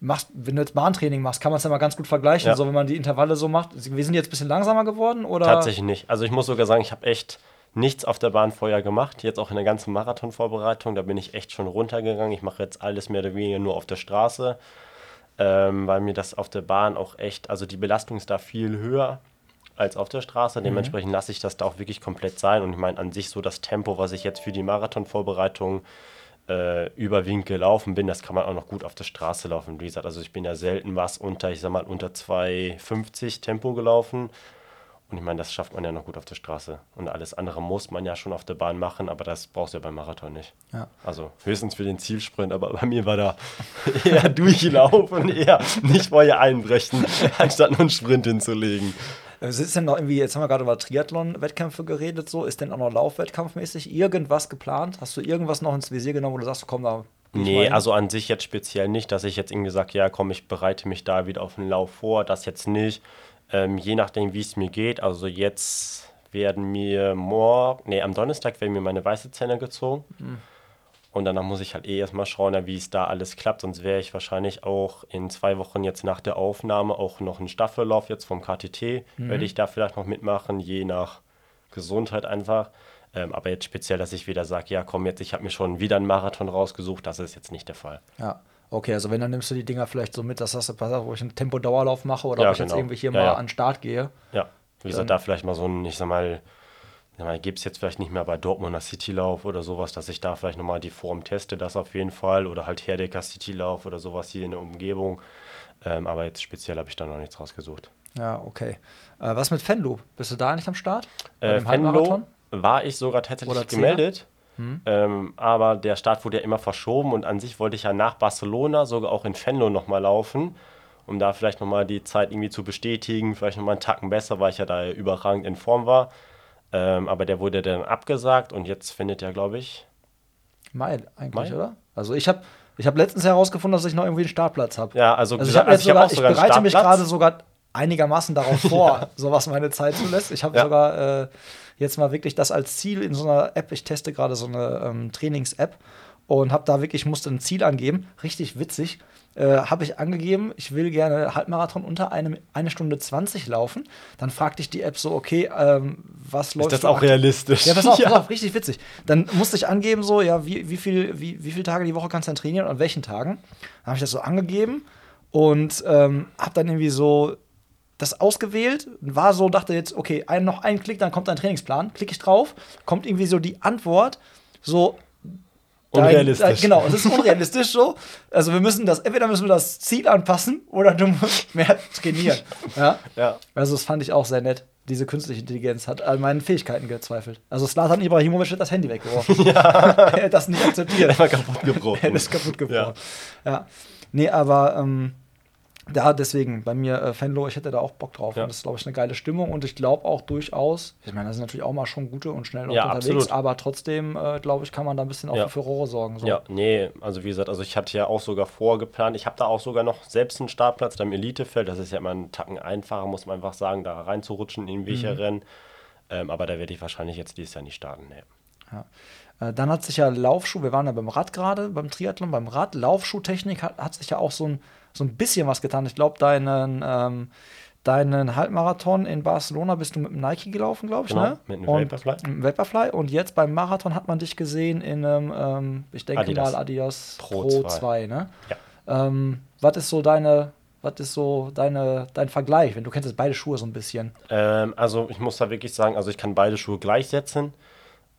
machst, wenn du jetzt Bahntraining machst, kann man es ja mal ganz gut vergleichen, Ja. so wenn man die Intervalle so macht. Wir sind jetzt ein bisschen langsamer geworden oder? Tatsächlich nicht. Also ich muss sogar sagen, ich habe echt nichts auf der Bahn vorher gemacht. Jetzt auch in der ganzen Marathonvorbereitung, da bin ich echt schon runtergegangen. Ich mache jetzt alles mehr oder weniger nur auf der Straße, ähm, weil mir das auf der Bahn auch echt, also die Belastung ist da viel höher als auf der Straße. Dementsprechend lasse ich das da auch wirklich komplett sein. Und ich meine an sich so das Tempo, was ich jetzt für die Marathonvorbereitung äh, überwiegend gelaufen bin, das kann man auch noch gut auf der Straße laufen. Wie gesagt, also ich bin ja selten was unter, ich sag mal, unter 2,50 Tempo gelaufen. Und ich meine, das schafft man ja noch gut auf der Straße. Und alles andere muss man ja schon auf der Bahn machen, aber das brauchst du ja beim Marathon nicht. Ja. Also höchstens für den Zielsprint, aber bei mir war da eher durchlaufen, eher nicht vorher einbrechen, anstatt nur einen Sprint hinzulegen. Äh, Ist denn noch irgendwie, jetzt haben wir gerade über Triathlon-Wettkämpfe geredet, so, ist denn auch noch Laufwettkampfmäßig irgendwas geplant? Hast du irgendwas noch ins Visier genommen, wo du sagst, komm, da. Nee, also an sich jetzt speziell nicht, dass ich jetzt irgendwie sage, ja komm, ich bereite mich da wieder auf den Lauf vor, das jetzt nicht. Ähm, je nachdem, wie es mir geht. Also jetzt werden mir morgen, nee, am Donnerstag werden mir meine weiße Zähne gezogen. Und danach muss ich halt eh erstmal schauen, wie es da alles klappt. Sonst wäre ich wahrscheinlich auch in zwei Wochen jetzt nach der Aufnahme auch noch einen Staffellauf jetzt vom KTT. Werde ich da vielleicht noch mitmachen, je nach Gesundheit einfach. Ähm, aber jetzt speziell, dass ich wieder sage, ja komm jetzt, ich habe mir schon wieder einen Marathon rausgesucht, das ist jetzt nicht der Fall. Ja, okay, also wenn, dann nimmst du die Dinger vielleicht so mit, dass das pass auf, wo ich einen Tempo-Dauerlauf mache oder Ja, ob ich jetzt genau. irgendwie hier Ja, mal ja. an den Start gehe. Ja, wie gesagt, da vielleicht mal so ein, ich sag mal, mal gibt es jetzt vielleicht nicht mehr bei Dortmunder Citylauf oder sowas, dass ich da vielleicht nochmal die Form teste, das auf jeden Fall. Oder halt Herdecker Citylauf oder sowas hier in der Umgebung. Ähm, aber jetzt speziell habe ich da noch nichts rausgesucht. Ja, okay. Äh, was mit Fenlo? Bist du da nicht am Start? Bei Äh, Halbmarathon? war ich sogar tatsächlich Oder Gemeldet. Ähm, aber der Start wurde ja immer verschoben und an sich wollte ich ja nach Barcelona sogar auch in Venlo nochmal laufen, um da vielleicht nochmal die Zeit irgendwie zu bestätigen, vielleicht nochmal einen Tacken besser, weil ich ja da überragend in Form war. Ähm, aber der wurde dann abgesagt und jetzt findet ja, glaube ich, Mai eigentlich, Mai? oder? Also ich habe ich hab letztens herausgefunden, dass ich noch irgendwie einen Startplatz habe. ja, also, Also ich habe jetzt ich hab sogar, auch ich bereite mich gerade sogar einigermaßen darauf vor, so was meine Zeit zulässt. Ich habe Ja. sogar äh, jetzt mal wirklich das als Ziel in so einer App. Ich teste gerade so eine ähm, Trainings-App und habe da wirklich, musste ein Ziel angeben. Richtig witzig. Äh, habe ich angegeben, ich will gerne Halbmarathon unter einem, eine Stunde 20 laufen. Dann fragte ich die App so, okay, ähm, was läuft Ist das auch realistisch? Ja, pass auf, pass auf, richtig witzig. Dann musste ich angeben, so, ja, wie, wie, viel, wie, wie viele Tage die Woche kannst du dann trainieren und an welchen Tagen. Dann habe ich das so angegeben und ähm, habe dann irgendwie so das ausgewählt, war so, dachte jetzt, okay, ein, noch ein Klick, dann kommt ein Trainingsplan. Klicke ich drauf, kommt irgendwie so die Antwort, so. dein- Unrealistisch. dein- genau, es ist unrealistisch so. Also wir müssen das, entweder müssen wir das Ziel anpassen oder du musst mehr trainieren. Ja? Ja. Also das fand ich auch sehr nett. Diese künstliche Intelligenz hat an meinen Fähigkeiten gezweifelt. Also Slatan Ibrahimovic hat das Handy weggeworfen. er hat das nicht akzeptiert. Einfach kaputt er gebrochen. ist kaputt gebrochen. Ja. Nee, aber ähm, ja, deswegen, bei mir äh, Fenlo, ich hätte da auch Bock drauf. Ja. Und das ist, glaube ich, eine geile Stimmung. Und ich glaube auch durchaus, ich meine, da sind natürlich auch mal schon gute und schnell Ja, unterwegs, absolut. aber trotzdem, äh, glaube ich, kann man da ein bisschen auch Ja. für Furore sorgen. So. Ja, nee, also wie gesagt, also ich hatte ja auch sogar vorgeplant, ich habe da auch sogar noch selbst einen Startplatz da im Elitefeld, das ist ja immer einen Tacken einfacher, muss man einfach sagen, da reinzurutschen in Mhm. welche Rennen. Ähm, aber da werde ich wahrscheinlich jetzt dieses Jahr nicht starten. Nee. Ja. Äh, dann hat sich ja Laufschuh, wir waren ja beim Rad gerade, beim Triathlon, beim Rad, Laufschuhtechnik hat, hat sich ja auch so ein, so ein bisschen was getan. Ich glaube, deinen, ähm, deinen Halbmarathon in Barcelona bist du mit dem Nike gelaufen, glaube ich, Genau, ne? mit einem und, Vaporfly. mit einem Vaporfly. Und jetzt beim Marathon hat man dich gesehen in einem, ähm, ich denke Adidas. mal, Adidas Pro, Pro 2, 2, ne? Ja. Ähm, was ist so deine, was ist so deine, dein Vergleich? Wenn du kennst jetzt beide Schuhe so ein bisschen. Ähm, also ich muss da wirklich sagen, also ich kann beide Schuhe gleichsetzen.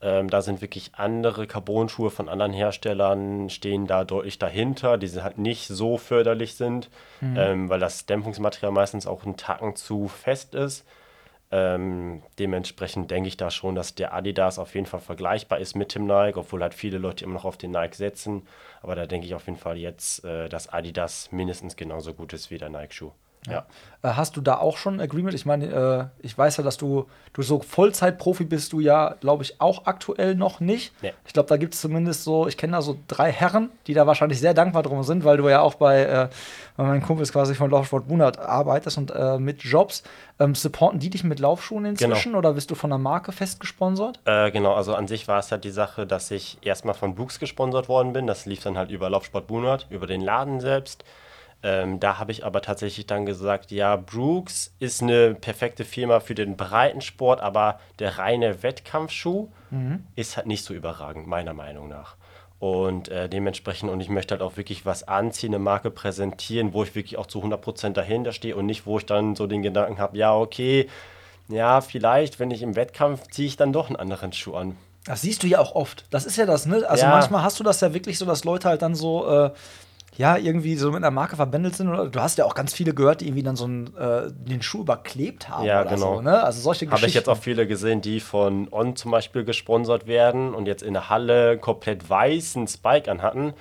Ähm, da sind wirklich andere Carbon-Schuhe von anderen Herstellern, stehen da deutlich dahinter, die sind halt nicht so förderlich sind, ähm, weil das Dämpfungsmaterial meistens auch einen Tacken zu fest ist. Ähm, dementsprechend denke ich da schon, dass der Adidas auf jeden Fall vergleichbar ist mit dem Nike, obwohl halt viele Leute immer noch auf den Nike setzen. Aber da denke ich auf jeden Fall jetzt, äh, dass Adidas mindestens genauso gut ist wie der Nike-Schuh. Ja. Äh, hast du da auch schon ein Agreement? Ich meine, äh, ich weiß ja, dass du, du so Vollzeitprofi bist du ja, glaube ich, auch aktuell noch nicht. Nee. Ich glaube, da gibt es zumindest so, ich kenne da so drei Herren, die da wahrscheinlich sehr dankbar drum sind, weil du ja auch bei, äh, bei meinen Kumpels quasi von Laufsport Bunert arbeitest und äh, mit Jobs. Ähm, supporten die dich mit Laufschuhen inzwischen oder bist du von der Marke fest gesponsert? Äh, genau, also an sich war es halt die Sache, dass ich erstmal von Brooks gesponsert worden bin. Das lief dann halt über Laufsport Bunert, über den Laden selbst. Ähm, da habe ich aber tatsächlich dann gesagt, ja, Brooks ist eine perfekte Firma für den Breitensport, aber der reine Wettkampfschuh ist halt nicht so überragend, meiner Meinung nach. Und äh, dementsprechend, und ich möchte halt auch wirklich was anziehen, eine Marke präsentieren, wo ich wirklich auch zu 100% dahinter stehe und nicht, wo ich dann so den Gedanken habe, ja, okay, ja, vielleicht, wenn ich im Wettkampf ziehe ich dann doch einen anderen Schuh an. Das siehst du ja auch oft. Das ist ja das, ne? Also Ja. manchmal hast du das ja wirklich so, dass Leute halt dann so, äh, ja, irgendwie so mit einer Marke verbändelt sind. Oder du hast ja auch ganz viele gehört, die irgendwie dann so einen, äh, den Schuh überklebt haben Ja, oder genau. so, ne? Also solche Habe ich jetzt Geschichten. auch viele gesehen, die von On zum Beispiel gesponsert werden und jetzt in der Halle komplett weißen Spike anhatten.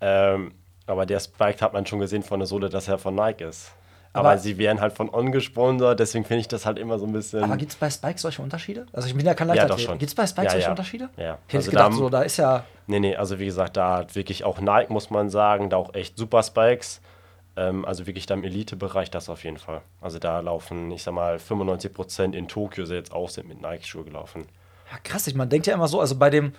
Ähm, aber der Spike hat man schon gesehen von der Sohle, dass er von Nike ist. Aber, Aber- sie werden halt von On gesponsert, deswegen finde ich das halt immer so ein bisschen. Aber gibt es bei Spikes solche Unterschiede? Also ich bin ja kein Ja, doch Leichtathlet. schon. Gibt es bei Spikes Ja, solche ja. Unterschiede? Ja. Ich hätte Also gedacht, da- so, da ist ja. Nee, nee, also wie gesagt, da hat wirklich auch Nike, muss man sagen, da auch echt super Spikes. Ähm, also wirklich da im Elite-Bereich, das auf jeden Fall. Also da laufen, ich sag mal, 95% in Tokio jetzt auch sind mit Nike-Schuhe gelaufen. Ja, krass, ich, man denkt ja immer so, also bei dem,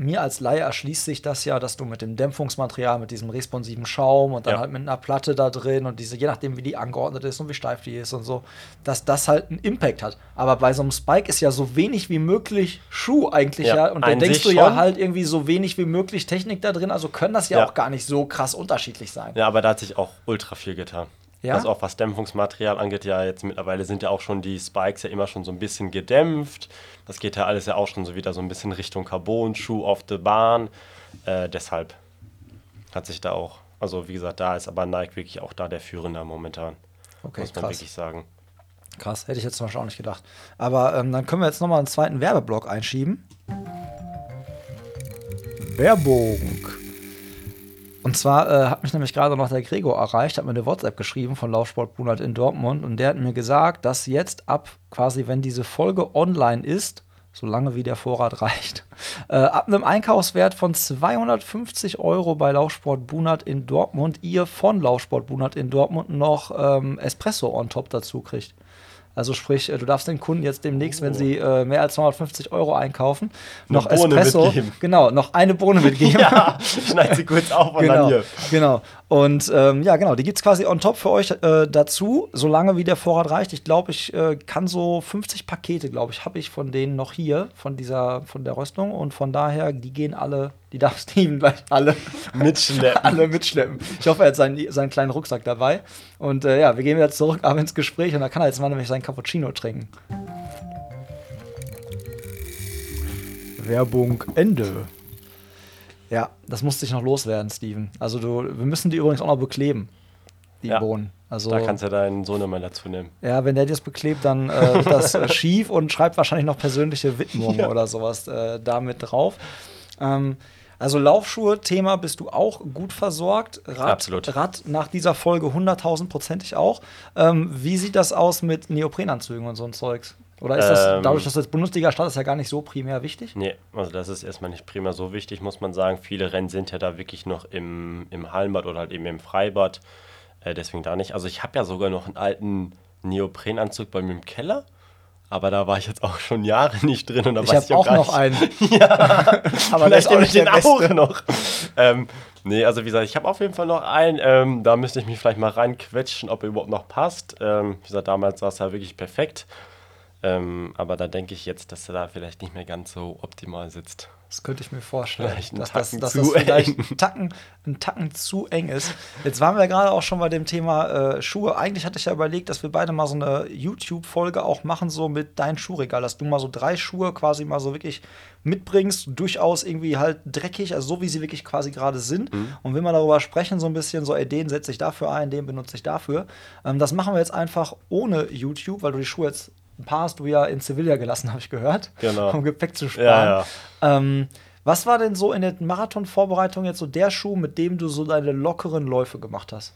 mir als Laie erschließt sich das ja, dass du mit dem Dämpfungsmaterial, mit diesem responsiven Schaum und dann Ja. halt mit einer Platte da drin und diese, je nachdem wie die angeordnet ist und wie steif die ist und so, dass das halt einen Impact hat. Aber bei so einem Spike ist ja so wenig wie möglich Schuh eigentlich ja. Ja, Und dann an denkst du ja halt irgendwie so wenig wie möglich Technik da drin, also können das ja, Ja. auch gar nicht so krass unterschiedlich sein. Ja, aber da hat sich auch ultra viel getan. Ja? Also auch was Dämpfungsmaterial angeht, ja jetzt mittlerweile sind ja auch schon die Spikes ja immer schon so ein bisschen gedämpft. Das geht ja alles ja auch schon so wieder so ein bisschen Richtung Carbon-Schuh auf der Bahn. Äh, deshalb hat sich da auch, also wie gesagt, da ist aber Nike wirklich auch da der Führende momentan. Okay, muss man krass. wirklich sagen. Krass, hätte ich jetzt zum Beispiel auch nicht gedacht. Aber ähm, dann können wir jetzt nochmal einen zweiten Werbeblock einschieben. Werbung. Und zwar äh, hat mich nämlich gerade noch der Gregor erreicht, hat mir eine WhatsApp geschrieben von Laufsport Brunert in Dortmund und der hat mir gesagt, dass jetzt ab quasi, wenn diese Folge online ist, solange wie der Vorrat reicht, äh, ab einem Einkaufswert von 250 Euro bei Laufsport Bunert in Dortmund ihr von Laufsport Bunert in Dortmund noch ähm, Espresso on top dazu kriegt. Also sprich, äh, du darfst den Kunden jetzt demnächst, wenn sie äh, mehr als 250 Euro einkaufen, noch Bohne Espresso, mitgeben. genau, noch eine Bohne mitgeben. Ja, schneid sie kurz auf und genau, dann hier. genau. Und ähm, ja, genau, die gibt es quasi on top für euch äh, dazu, solange wie der Vorrat reicht. Ich glaube, ich äh, kann so 50 Pakete, glaube ich, habe ich von denen noch hier, von dieser, von der Röstung. Und von daher, die gehen alle, die darf Steven gleich alle Mitschleppen. alle mitschleppen. Ich hoffe, er hat seinen, seinen kleinen Rucksack dabei. Und äh, ja, wir gehen wieder zurück ab ins Gespräch und da kann er jetzt mal nämlich seinen Cappuccino trinken. Werbung Ende. Ja, das musste ich noch loswerden, Steven. Also du, wir müssen die übrigens auch noch bekleben, die Ja, Bohnen. Also, Da kannst du deinen Sohn immer dazu nehmen. ja, wenn der das beklebt, dann äh, wird das äh, schief und schreibt wahrscheinlich noch persönliche Widmungen oder sowas äh, damit drauf. Ähm, also Laufschuhe, Thema bist du auch gut versorgt. Rad, Absolut. Rad nach dieser Folge 100.000-prozentig auch. Ähm, wie sieht das aus mit Neoprenanzügen und so ein Zeugs? Oder ist das, Ähm, dadurch, dass jetzt Bundesliga startest, ja gar nicht so primär wichtig? Nee, also das ist erstmal nicht prima so wichtig, muss man sagen. Viele Rennen sind ja da wirklich noch im, im Hallenbad oder halt eben im Freibad. Äh, deswegen da nicht. Also ich habe ja sogar noch einen alten Neoprenanzug bei mir im Keller. Aber da war ich jetzt auch schon Jahre nicht drin und da Ich weiß ich habe auch auch gar noch nicht. einen. Ja, Aber vielleicht nehme ich den auch noch. ähm, nee, also wie gesagt, ich habe auf jeden Fall noch einen. Ähm, da müsste ich mich vielleicht mal reinquetschen, ob er überhaupt noch passt. Ähm, wie gesagt, damals war es ja wirklich perfekt. Ähm, aber da denke ich jetzt, dass er da vielleicht nicht mehr ganz so optimal sitzt. Das könnte ich mir vorstellen. Dass dass zu das vielleicht eng. ein Tacken, ein Tacken zu eng ist. Jetzt waren wir ja gerade auch schon bei dem Thema äh, Schuhe. Eigentlich hatte ich ja überlegt, dass wir beide mal so eine YouTube-Folge auch machen, so mit deinem Schuhregal, dass du mal so drei Schuhe quasi mal so wirklich mitbringst, durchaus irgendwie halt dreckig, also so wie sie wirklich quasi gerade sind. Mhm. Und wenn wir darüber sprechen, so ein bisschen, so, ey, den setze ich dafür ein, den benutze ich dafür. Ähm, das machen wir jetzt einfach ohne YouTube, weil du die Schuhe jetzt paar hast du ja in Sevilla gelassen, habe ich gehört. Genau. Um Gepäck zu sparen. Ja, ja. Ähm, was war denn so in der Marathon-Vorbereitung jetzt so der Schuh, mit dem du so deine lockeren Läufe gemacht hast?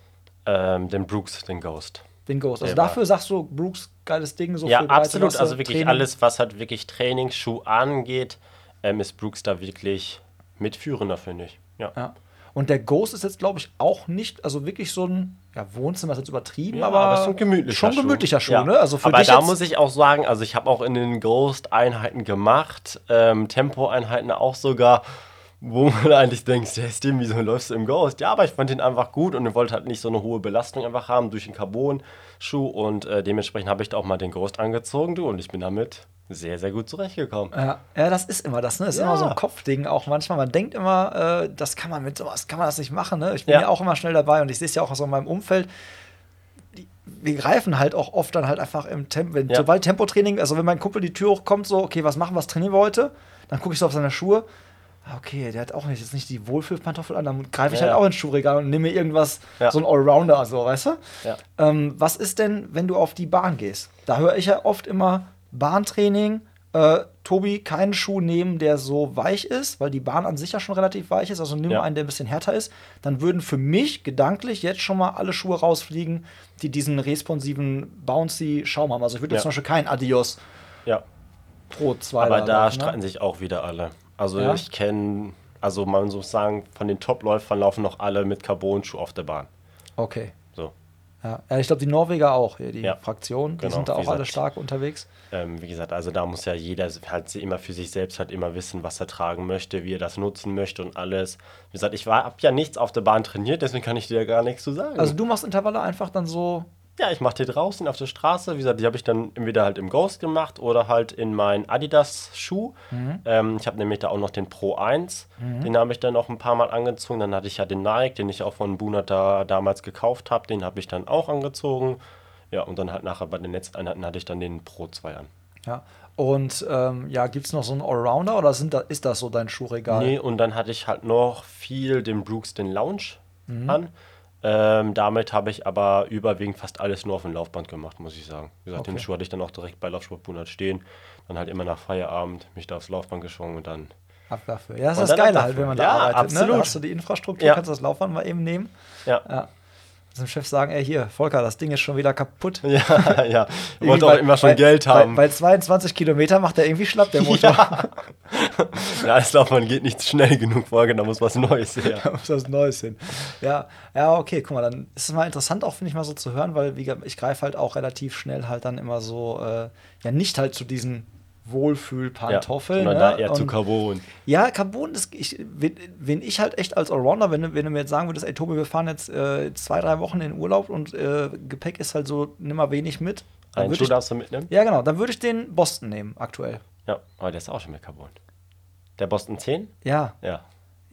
Ähm, den Brooks, den Ghost. Den Ghost. Also Der war- dafür sagst du, Brooks, geiles Ding, so Ja, für absolut. Masse, Also wirklich Training. alles, was halt wirklich Trainingsschuh angeht, ähm, ist Brooks da wirklich mitführender, finde ich. Ja. Ja. Und der Ghost ist jetzt, glaube ich, auch nicht, also wirklich so ein, ja, Wohnzimmer ist jetzt übertrieben, Ja, aber, aber ein gemütlicher schon Schuh. gemütlicher Schuh, Ja. ne? Also für aber dich da muss ich auch sagen, also ich habe auch in den Ghost-Einheiten gemacht, ähm, Tempo-Einheiten auch sogar, wo man eigentlich denkt, der Stim, wieso läufst du im Ghost? Ja, aber ich fand den einfach gut und ich wollte halt nicht so eine hohe Belastung einfach haben durch den Carbon-Schuh und äh, dementsprechend habe ich da auch mal den Ghost angezogen, du, und ich bin damit sehr, sehr gut zurechtgekommen. Ja, ja, das ist immer das, ne? Das ist Ja. immer so ein Kopfding auch manchmal. Man denkt immer, äh, das kann man mit sowas, kann man das nicht machen, ne? Ich bin Ja. ja, auch immer schnell dabei und ich sehe es ja auch so in meinem Umfeld. Die, wir greifen halt auch oft dann halt einfach im Tempo, wenn, sobald Tempotraining, also wenn mein Kumpel die Tür hochkommt, so, okay, was machen wir, was trainieren wir heute? Dann gucke ich so auf seine Schuhe. Ah, Okay, der hat auch nicht, jetzt nicht die Wohlfühlpantoffel an, dann greife ich halt auch ins Schuhregal und nehme mir irgendwas, so ein Allrounder, so, weißt du? Ähm, was ist denn, wenn du auf die Bahn gehst? Da höre ich ja oft immer Bahntraining. Äh, Tobi, keinen Schuh nehmen, der so weich ist, weil die Bahn an sich ja schon relativ weich ist. Also nimm Ja. einen, der ein bisschen härter ist. Dann würden für mich gedanklich jetzt schon mal alle Schuhe rausfliegen, die diesen responsiven, bouncy Schaum haben. Also ich würde jetzt Ja. zum Beispiel keinen Adios Ja. Pro 2 Aber da streiten ne? sich auch wieder alle. Also Ja? ich kenne, also man muss sagen, von den Top-Läufern laufen noch alle mit Carbon-Schuh auf der Bahn. Okay. Ja. ja, ich glaube, die Norweger auch, die Ja. Fraktion, die Genau, sind da auch alle gesagt. stark unterwegs. Ähm, wie gesagt, also da muss ja jeder halt immer für sich selbst halt immer wissen, was er tragen möchte, wie er das nutzen möchte und alles. Wie gesagt, ich habe ja nichts auf der Bahn trainiert, deswegen kann ich dir ja gar nichts zu sagen. Also du machst Intervalle einfach dann so. Ja, ich mache die draußen auf der Straße. Wie gesagt, die habe ich dann entweder halt im Ghost gemacht oder halt in meinen Adidas-Schuh. Ähm, ich habe nämlich da auch noch den Pro 1. Den habe ich dann auch ein paar Mal angezogen. Dann hatte ich ja den Nike, den ich auch von Bunat da damals gekauft habe. Den habe ich dann auch angezogen. Ja, und dann halt nachher bei den letzten Einheiten hatte ich dann den Pro 2 an. Ja. Und ähm, ja, gibt es noch so einen Allrounder oder sind da, ist das so dein Schuhregal? Nee, und dann hatte ich halt noch viel den Brooks, den Lounge Mhm. an. Ähm, damit habe ich aber überwiegend fast alles nur auf dem Laufband gemacht, muss ich sagen. Wie gesagt, den Okay. Schuh hatte ich dann auch direkt bei Laufsport Bunert stehen. Dann halt immer nach Feierabend mich da aufs Laufband geschwungen und dann. Ab dafür. Ja, das ist das Geile halt, wenn man da Ja, arbeitet. Ne? absolut. Da hast du die Infrastruktur, Ja. kannst das Laufband mal eben nehmen. Ja, Ja. Dem Chef sagen, ey, hier, Volker, das Ding ist schon wieder kaputt. ja, ja. Irgendwie wollte auch immer schon bei, Geld haben. Bei, bei 22 Kilometer macht der irgendwie schlapp, der Motor. ja, das Laufband geht nicht schnell genug, Folge, da muss was Neues her. Da muss was Neues hin. Ja, ja, okay, guck mal, dann ist es mal interessant auch, finde ich mal so zu hören, weil wie, ich greife halt auch relativ schnell halt dann immer so, äh, ja, nicht halt zu diesen Wohlfühlpantoffeln. sondern ne? da eher zu Und- Carbon. Ja, Carbon, das, ich, wen, wen ich halt echt als Allrounder, wenn, du- wenn du mir jetzt sagen würdest, ey Tobi, wir fahren jetzt äh, zwei, drei Wochen in Urlaub und äh, Gepäck ist halt so nimmer wenig mit. Dann Einen Schuh ich, darfst du mitnehmen? ja, genau, dann würde ich den Boston nehmen, aktuell. Ja, aber der ist auch schon mit Carbon. Der Boston 10? Ja, Ja.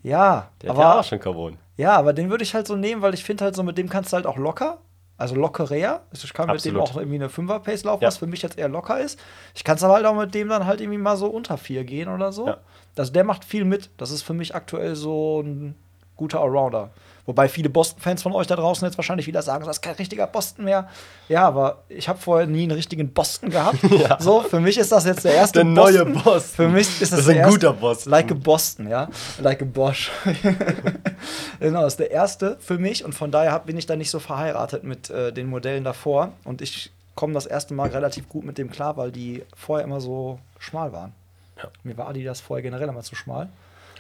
ja, Der hat ja aber, auch schon Carbon. ja, aber den würde ich halt so nehmen, weil ich finde halt so, mit dem kannst du halt auch locker, also lockerer. Also ich kann mit dem Absolut. auch irgendwie eine 5er-Pace laufen, Ja. was für mich jetzt eher locker ist. Ich kann es aber halt auch mit dem dann halt irgendwie mal so unter 4 gehen oder so. Ja. Also der macht viel mit. Das ist für mich aktuell so ein guter Allrounder. Wobei viele Boston-Fans von euch da draußen jetzt wahrscheinlich wieder sagen, das ist kein richtiger Boston mehr. Ja, aber ich habe vorher nie einen richtigen Boston gehabt. So, für mich ist das jetzt der erste Der neue Boston. Boston. Für mich ist das, Das ist ein erste, guter Boston. Like a Boston, ja. Like a Bosch. genau, das ist der erste für mich und von daher bin ich da nicht so verheiratet mit äh, den Modellen davor. Und ich komme das erste Mal relativ gut mit dem klar, weil die vorher immer so schmal waren. Ja. Mir war Adidas vorher generell immer zu schmal.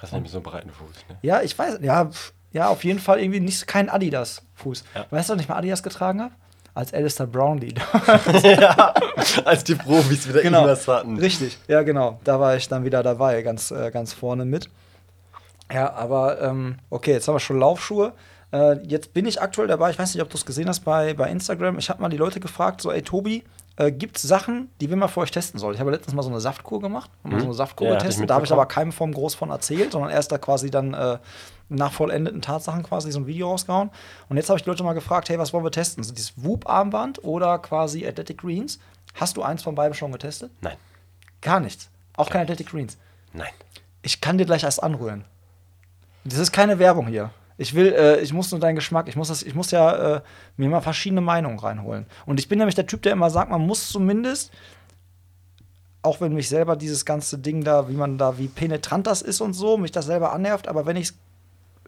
Hast nämlich so einen breiten Fuß, ne? Ja, ich weiß, ja, pf, ja, auf jeden Fall irgendwie nicht kein Adidas-Fuß. Ja. Weißt du, wann ich mal Adidas getragen habe? als Alistair Brownlee. ja, als die Profis wieder genau. irgendwas hatten. Richtig, ja genau. Da war ich dann wieder dabei, ganz, äh, ganz vorne mit. Ja, aber ähm, okay, jetzt haben wir schon Laufschuhe. Äh, jetzt bin ich aktuell dabei, ich weiß nicht, ob du es gesehen hast bei, bei Instagram. Ich habe mal die Leute gefragt, so, ey Tobi, äh, gibt es Sachen, die wir mal für euch testen sollen? Ich habe letztens mal so eine Saftkur gemacht, mal so eine Saftkur Ja, getestet. Da habe ich aber keinem vom groß von erzählt, sondern erst da quasi dann äh, nach vollendeten Tatsachen quasi so ein Video rausgehauen. Und jetzt habe ich die Leute mal gefragt, hey, was wollen wir testen? Sind dieses Whoop-Armband oder quasi Athletic Greens? Hast du eins von beiden schon getestet? Nein, Gar nichts. Auch keine Athletic Greens. nein. Ich kann dir gleich erst anrühren. Das ist keine Werbung hier. Ich will, äh, ich muss nur deinen Geschmack, ich muss das, ich muss ja äh, mir mal verschiedene Meinungen reinholen. Und ich bin nämlich der Typ, der immer sagt, man muss zumindest, auch wenn mich selber dieses ganze Ding da, wie man da, wie penetrant das ist und so, mich das selber annervt, aber wenn ich es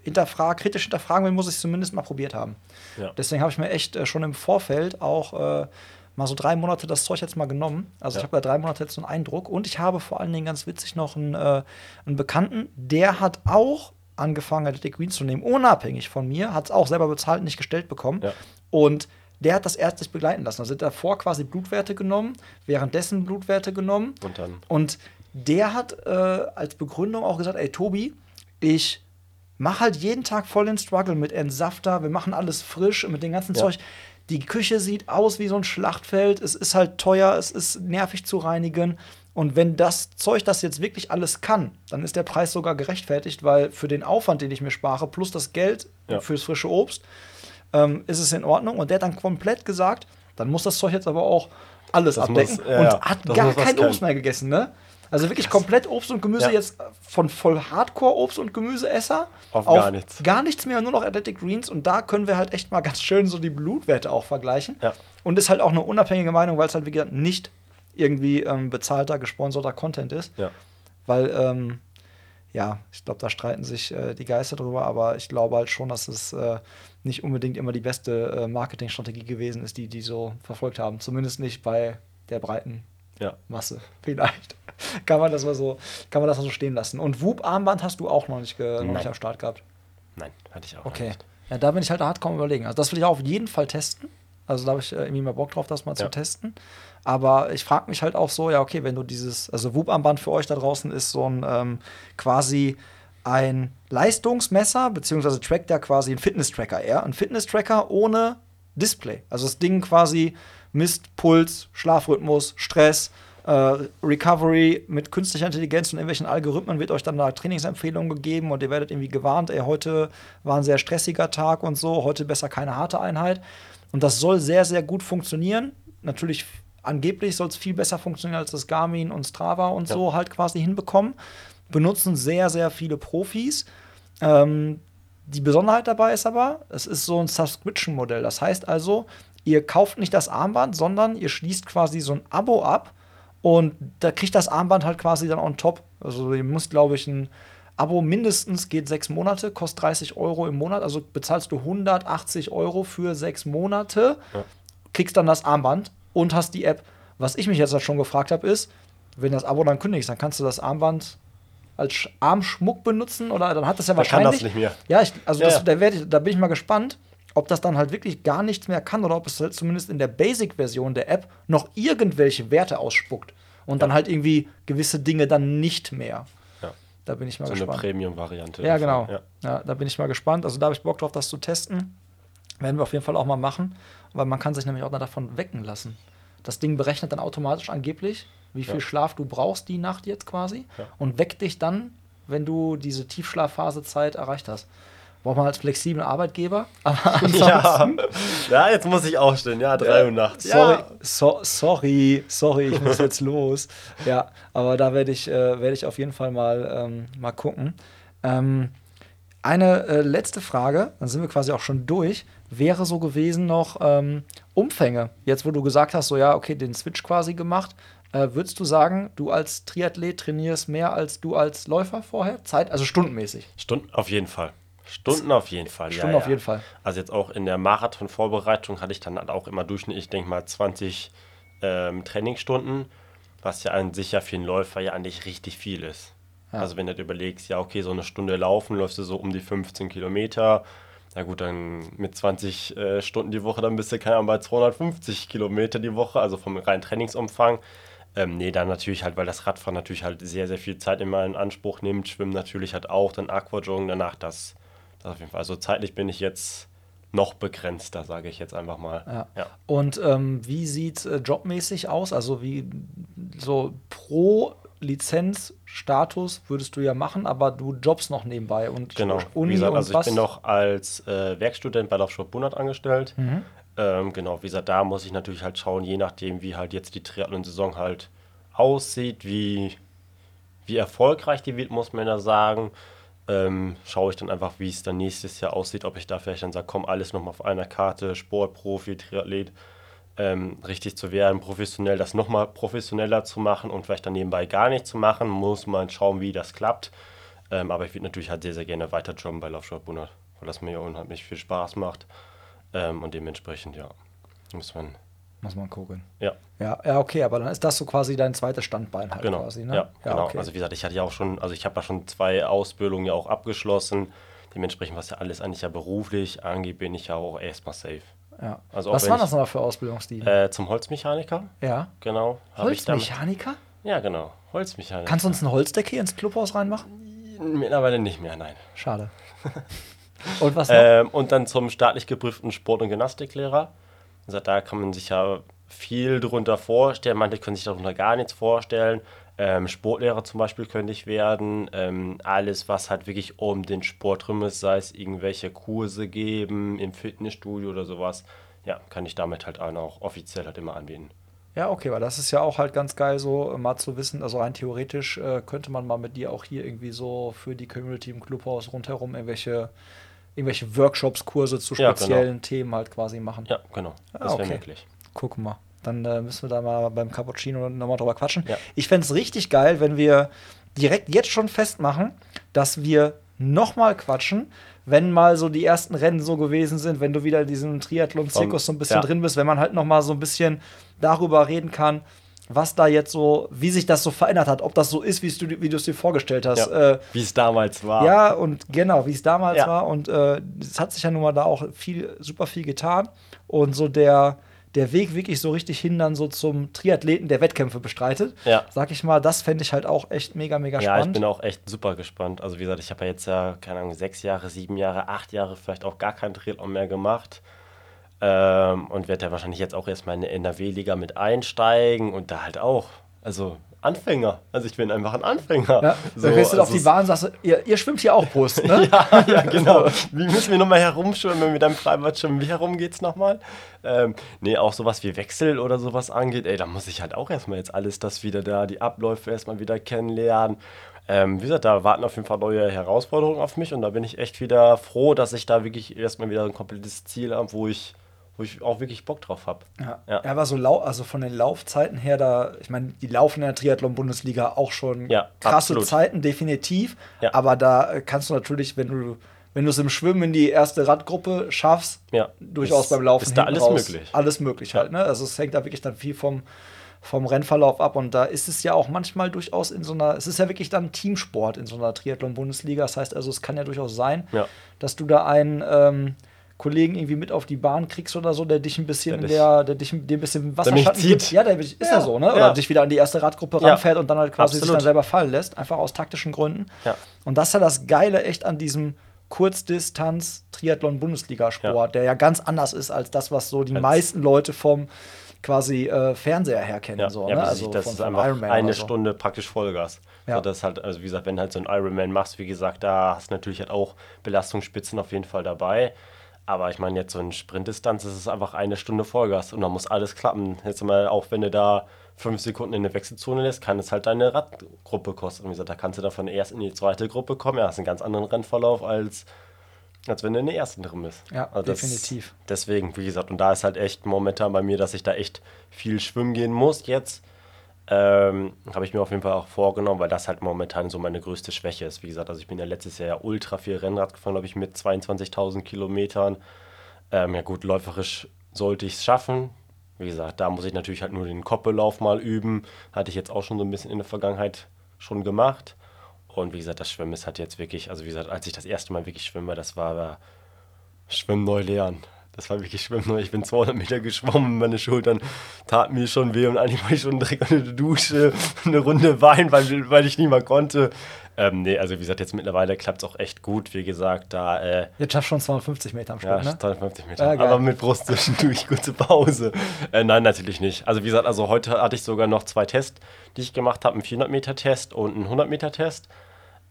hinterfrage, kritisch hinterfragen will, muss ich es zumindest mal probiert haben. Ja. Deswegen habe ich mir echt äh, schon im Vorfeld auch äh, mal so drei Monate das Zeug jetzt mal genommen. Also ich Ja. habe da drei Monate jetzt so einen Eindruck. Und ich habe vor allen Dingen ganz witzig noch einen, äh, einen Bekannten, der hat auch angefangen, Athletic Greens zu nehmen, unabhängig von mir, hat es auch selber bezahlt, nicht gestellt bekommen. Ja. Und der hat das ärztlich begleiten lassen. Also hat davor quasi Blutwerte genommen, währenddessen Blutwerte genommen. Und dann. Und der hat äh, als Begründung auch gesagt, ey Tobi, ich mache halt jeden Tag voll den Struggle mit Entsafter, wir machen alles frisch mit dem ganzen Ja. Zeug. Die Küche sieht aus wie so ein Schlachtfeld, es ist halt teuer, es ist nervig zu reinigen. Und wenn das Zeug das jetzt wirklich alles kann, dann ist der Preis sogar gerechtfertigt, weil für den Aufwand, den ich mir spare, plus das Geld Ja. fürs frische Obst, ähm, ist es in Ordnung. Und der hat dann komplett gesagt, dann muss das Zeug jetzt aber auch alles Das abdecken. muss- ja, und hat gar kein. Obst mehr gegessen, ne? Also wirklich komplett Obst und Gemüse Ja. jetzt von voll Hardcore-Obst und Gemüseesser Auf gar nichts. Gar nichts mehr, nur noch Athletic Greens. Und da können wir halt echt mal ganz schön so die Blutwerte auch vergleichen. Ja. Und ist halt auch eine unabhängige Meinung, weil es halt, wie gesagt, nicht irgendwie ähm, bezahlter, gesponserter Content ist. Ja. Weil, ähm, ja, ich glaube, da streiten sich äh, die Geister drüber, aber ich glaube halt schon, dass es äh, nicht unbedingt immer die beste äh, Marketingstrategie gewesen ist, die die so verfolgt haben. Zumindest nicht bei der breiten Ja. Masse. Vielleicht. kann man das mal so, kann man das mal so stehen lassen. Und Whoop-Armband hast du auch noch nicht, ge noch nicht am Start gehabt. Nein, hatte ich auch noch Okay. nicht. Ja, da bin ich halt hardcore am überlegen. Also das will ich auch auf jeden Fall testen. Also da habe ich äh, irgendwie mal Bock drauf, das mal zu Ja. testen. Aber ich frage mich halt auch so, ja, okay, wenn du dieses, also Whoop-Armband für euch da draußen ist so ein ähm, quasi ein Leistungsmesser, beziehungsweise trackt ja quasi ein Fitness-Tracker eher. Ein Fitness-Tracker ohne Display. Also das Ding quasi misst Puls, Schlafrhythmus, Stress, äh, Recovery mit künstlicher Intelligenz und irgendwelchen Algorithmen wird euch dann da Trainingsempfehlungen gegeben und ihr werdet irgendwie gewarnt, ey, heute war ein sehr stressiger Tag und so, heute besser keine harte Einheit. Und das soll sehr, sehr gut funktionieren. Natürlich, angeblich soll es viel besser funktionieren als das Garmin und Strava und Ja. so halt quasi hinbekommen. Benutzen sehr, sehr viele Profis. Ähm, die Besonderheit dabei ist aber, es ist so ein Subscription-Modell. Das heißt also, ihr kauft nicht das Armband, sondern ihr schließt quasi so ein Abo ab und da kriegt das Armband halt quasi dann on top. Also ihr müsst, glaube ich, ein Abo mindestens geht sechs Monate, kostet 30 Euro im Monat. Also bezahlst du 180 Euro für sechs Monate, Ja. kriegst dann das Armband und hast die App. Was ich mich jetzt halt schon gefragt habe, ist, wenn das Abo dann kündigst, dann kannst du das Armband als Sch- Armschmuck benutzen oder dann hat das ja Dann kann wahrscheinlich. das nicht mehr. Ja, ich, also Ja, das, ja. Da, ich, da bin ich mal gespannt, ob das dann halt wirklich gar nichts mehr kann oder ob es halt zumindest in der Basic-Version der App noch irgendwelche Werte ausspuckt und dann halt irgendwie gewisse Dinge dann nicht mehr. Ja. Da bin ich mal So eine gespannt. Premium-Variante. Ja, genau. Ja. Ja. da bin ich mal gespannt. Also da habe ich Bock drauf, das zu testen. Werden wir auf jeden Fall auch mal machen, weil man kann sich nämlich auch davon wecken lassen. Das Ding berechnet dann automatisch angeblich, wie viel Ja. Schlaf du brauchst die Nacht jetzt quasi Ja. und weckt dich dann, wenn du diese Tiefschlafphasezeit erreicht hast. Braucht man als flexiblen Arbeitgeber. Ja. ja, jetzt muss ich aufstehen. Ja, drei Uhr nachts. Sorry, Ja. so, sorry, sorry, ich muss jetzt los. Ja, aber da werde ich, äh, werde ich auf jeden Fall mal, ähm, mal gucken. Ähm, eine äh, letzte Frage, dann sind wir quasi auch schon durch, wäre so gewesen noch ähm, Umfänge. Jetzt, wo du gesagt hast, so ja, okay, den Switch quasi gemacht, äh, würdest du sagen, du als Triathlet trainierst mehr als du als Läufer vorher? Zeit, also stundenmäßig. Stunden auf jeden Fall. Stunden auf jeden Fall. Stunden ja, auf ja. jeden Fall. Also jetzt auch in der Marathon-Vorbereitung hatte ich dann halt auch immer durchschnittlich, ich denke mal, 20 ähm, Trainingsstunden, was ja an sich ja für einen Läufer ja eigentlich richtig viel ist. Ja. Also wenn du dir überlegst, ja okay, so eine Stunde laufen, läufst du so um die 15 Kilometer, Na gut, dann mit 20 äh, Stunden die Woche, dann bist du keine Ahnung, bei 250 Kilometer die Woche, also vom reinen Trainingsumfang. Ähm, nee, dann natürlich halt, weil das Radfahren natürlich halt sehr, sehr viel Zeit immer in Anspruch nimmt. Schwimmen natürlich halt auch, dann Aquajoggen danach, das, das auf jeden Fall. Also zeitlich bin ich jetzt noch begrenzter, sage ich jetzt einfach mal. Ja. ja. Und ähm, wie sieht äh, jobmäßig aus? Also wie so pro Lizenzstatus würdest du ja machen, aber du jobst noch nebenbei und genau. Uni wie gesagt, also was? ich bin noch als äh, Werkstudent bei Laufsport Bunert angestellt. Mhm. Ähm, genau, wie gesagt, da muss ich natürlich halt schauen, je nachdem, wie halt jetzt die Triathlon-Saison halt aussieht, wie, wie erfolgreich die wird, muss man ja sagen ähm, schaue ich dann einfach, wie es dann nächstes Jahr aussieht, ob ich da vielleicht dann sage, komm, alles nochmal auf einer Karte, Sport, Profi, Triathlet, ähm, richtig zu werden, professionell das nochmal professioneller zu machen und vielleicht dann nebenbei gar nicht zu machen, muss man schauen, wie das klappt. Ähm, aber ich würde natürlich halt sehr, sehr gerne weiter jobben bei Laufsport Bundert, weil das mir ja unheimlich viel Spaß macht. Ähm, und dementsprechend, ja, muss man muss man gucken. Ja. Ja, ja, okay, aber dann ist das so quasi dein zweites Standbein halt genau. quasi, ne? Ja, ja genau. Okay. Also wie gesagt, ich hatte ja auch schon, also ich habe ja schon zwei Ausbildungen ja auch abgeschlossen. Dementsprechend, was ja alles eigentlich ja beruflich angeht, bin ich ja auch erstmal safe. Ja. Also was waren das nochmal für Ausbildungsstile? Äh, zum Holzmechaniker. Ja. Genau. Holzmechaniker? ja, genau. Holzmechaniker. Kannst du uns ein Holzdeck hier ins Clubhaus reinmachen? Mittlerweile nicht mehr, nein. Schade. und was noch? Ähm, und dann zum staatlich geprüften Sport- und Gymnastiklehrer. Also da kann man sich ja viel darunter vorstellen. Manche können sich darunter gar nichts vorstellen. Ähm, Sportlehrer zum Beispiel könnte ich werden. Ähm, alles, was halt wirklich um den Sport drum ist, sei es irgendwelche Kurse geben im Fitnessstudio oder sowas, ja, kann ich damit halt auch offiziell halt immer anbieten. Ja, okay, weil das ist ja auch halt ganz geil, so äh, mal zu wissen. Also rein theoretisch äh, könnte man mal mit dir auch hier irgendwie so für die Community im Clubhaus rundherum irgendwelche irgendwelche Workshops, Kurse zu speziellen ja, genau. Themen halt quasi machen. Ja, genau. Das ah, wäre möglich. Gucken wir. Dann äh, müssen wir da mal beim Cappuccino nochmal drüber quatschen. Ja. Ich fände es richtig geil, wenn wir direkt jetzt schon festmachen, dass wir nochmal quatschen, wenn mal so die ersten Rennen so gewesen sind, wenn du wieder in diesem Triathlon-Zirkus so ein bisschen ja. drin bist, wenn man halt nochmal so ein bisschen darüber reden kann, was da jetzt so, wie sich das so verändert hat, ob das so ist, wie du es dir vorgestellt hast. Ja, äh, wie es damals war. Ja, und genau, wie es damals ja. war. Und äh, es hat sich ja nun mal da auch viel, super viel getan. Und so der, der Weg wirklich so richtig hin dann so zum Triathleten, der Wettkämpfe bestreitet. Ja. Sag ich mal, das fände ich halt auch echt mega, mega spannend. Ja, ich bin auch echt super gespannt. Also wie gesagt, ich habe ja jetzt ja, keine Ahnung, sechs Jahre, sieben Jahre, acht Jahre vielleicht auch gar kein Triathlon mehr gemacht. Ähm, und werde ja wahrscheinlich jetzt auch erstmal in der NRW-Liga mit einsteigen und da halt auch. Also Anfänger. Also ich bin einfach ein Anfänger. Ja, so, dann gehst du also auf die Bahn und sagst, ihr, ihr schwimmt hier auch Brust, ne? ja, ja, genau. Wie müssen wir nochmal herumschwimmen, wenn wir mit einem Freibad schwimmen? Wie herum geht's nochmal? Ähm, nee, auch sowas wie Wechsel oder sowas angeht, ey, da muss ich halt auch erstmal jetzt alles das wieder da, die Abläufe erstmal wieder kennenlernen. Ähm, wie gesagt, da warten auf jeden Fall neue Herausforderungen auf mich und da bin ich echt wieder froh, dass ich da wirklich erstmal wieder ein komplettes Ziel habe, wo ich wo ich auch wirklich Bock drauf habe. Ja. ja. Er war so lau also von den Laufzeiten her da, ich meine, die laufen in der Triathlon-Bundesliga auch schon ja, krasse absolut. Zeiten, definitiv. Ja. Aber da kannst du natürlich, wenn du wenn du es im Schwimmen in die erste Radgruppe schaffst, ja. durchaus ist, beim Laufen ist da alles raus, möglich. Alles möglich halt, ne? Also es hängt da wirklich dann viel vom, vom Rennverlauf ab und da ist es ja auch manchmal durchaus in so einer, es ist ja wirklich dann Teamsport in so einer Triathlon-Bundesliga. Das heißt also, es kann ja durchaus sein, dass du da einen ähm, Kollegen irgendwie mit auf die Bahn kriegst oder so, der dich ein bisschen, der, der, der dich dir ein bisschen Wasserschatten gibt. Ja, der ist ja, ja so, ne? Oder ja. dich wieder an die erste Radgruppe ja. ranfährt und dann halt quasi Absolut. sich dann selber fallen lässt, einfach aus taktischen Gründen. Ja. Und das ist ja das Geile echt an diesem Kurzdistanz-Triathlon-Bundesliga-Sport, der ja ganz anders ist als das, was so die als meisten Leute vom quasi äh, Fernseher herkennen. Ja, so, ja, ne? also das ist einfach Ironman eine so. Stunde praktisch Vollgas. Ja. So, das halt, also wie gesagt, wenn halt so ein Ironman machst, wie gesagt, da hast du natürlich halt auch Belastungsspitzen auf jeden Fall dabei. Aber ich meine, jetzt so in Sprintdistanz ist es einfach eine Stunde Vollgas und dann muss alles klappen. Jetzt mal, auch wenn du da fünf Sekunden in der Wechselzone lässt, kann es halt deine Radgruppe kosten. Wie gesagt, da kannst du dann von der ersten in die zweite Gruppe kommen. Ja, hast einen ganz anderen Rennverlauf als, als wenn du in der ersten drin bist. Ja, also definitiv. deswegen, wie gesagt, und da ist halt echt momentan bei mir, dass ich da echt viel schwimmen gehen muss jetzt ähm, habe ich mir auf jeden Fall auch vorgenommen, weil das halt momentan so meine größte Schwäche ist. Wie gesagt, also ich bin ja letztes Jahr ja ultra viel Rennrad gefahren, glaube ich, mit 22.000 Kilometern. Ähm, ja gut, läuferisch sollte ich es schaffen. Wie gesagt, da muss ich natürlich halt nur den Koppelauf mal üben. Hatte ich jetzt auch schon so ein bisschen in der Vergangenheit schon gemacht. Und wie gesagt, das Schwimmen ist halt jetzt wirklich, also wie gesagt, als ich das erste Mal wirklich schwimme, das war Schwimmen neu lernen. Das war wirklich Schwimmen. Ich bin 200 Meter geschwommen, meine Schultern taten mir schon weh und eigentlich war ich schon direkt unter der Dusche, eine Runde Wein, weil, weil ich nicht mehr konnte. Ähm, nee, also wie gesagt, jetzt mittlerweile klappt es auch echt gut. Wie gesagt, da. Äh, jetzt schaffst du schon 250 Meter am Stück, ja, ne? 250 Meter. Ja, aber mit Brust zwischendurch, kurze Pause. Äh, nein, natürlich nicht. Also wie gesagt, also heute hatte ich sogar noch zwei Tests, die ich gemacht habe: einen 400 Meter Test und einen 100 Meter Test.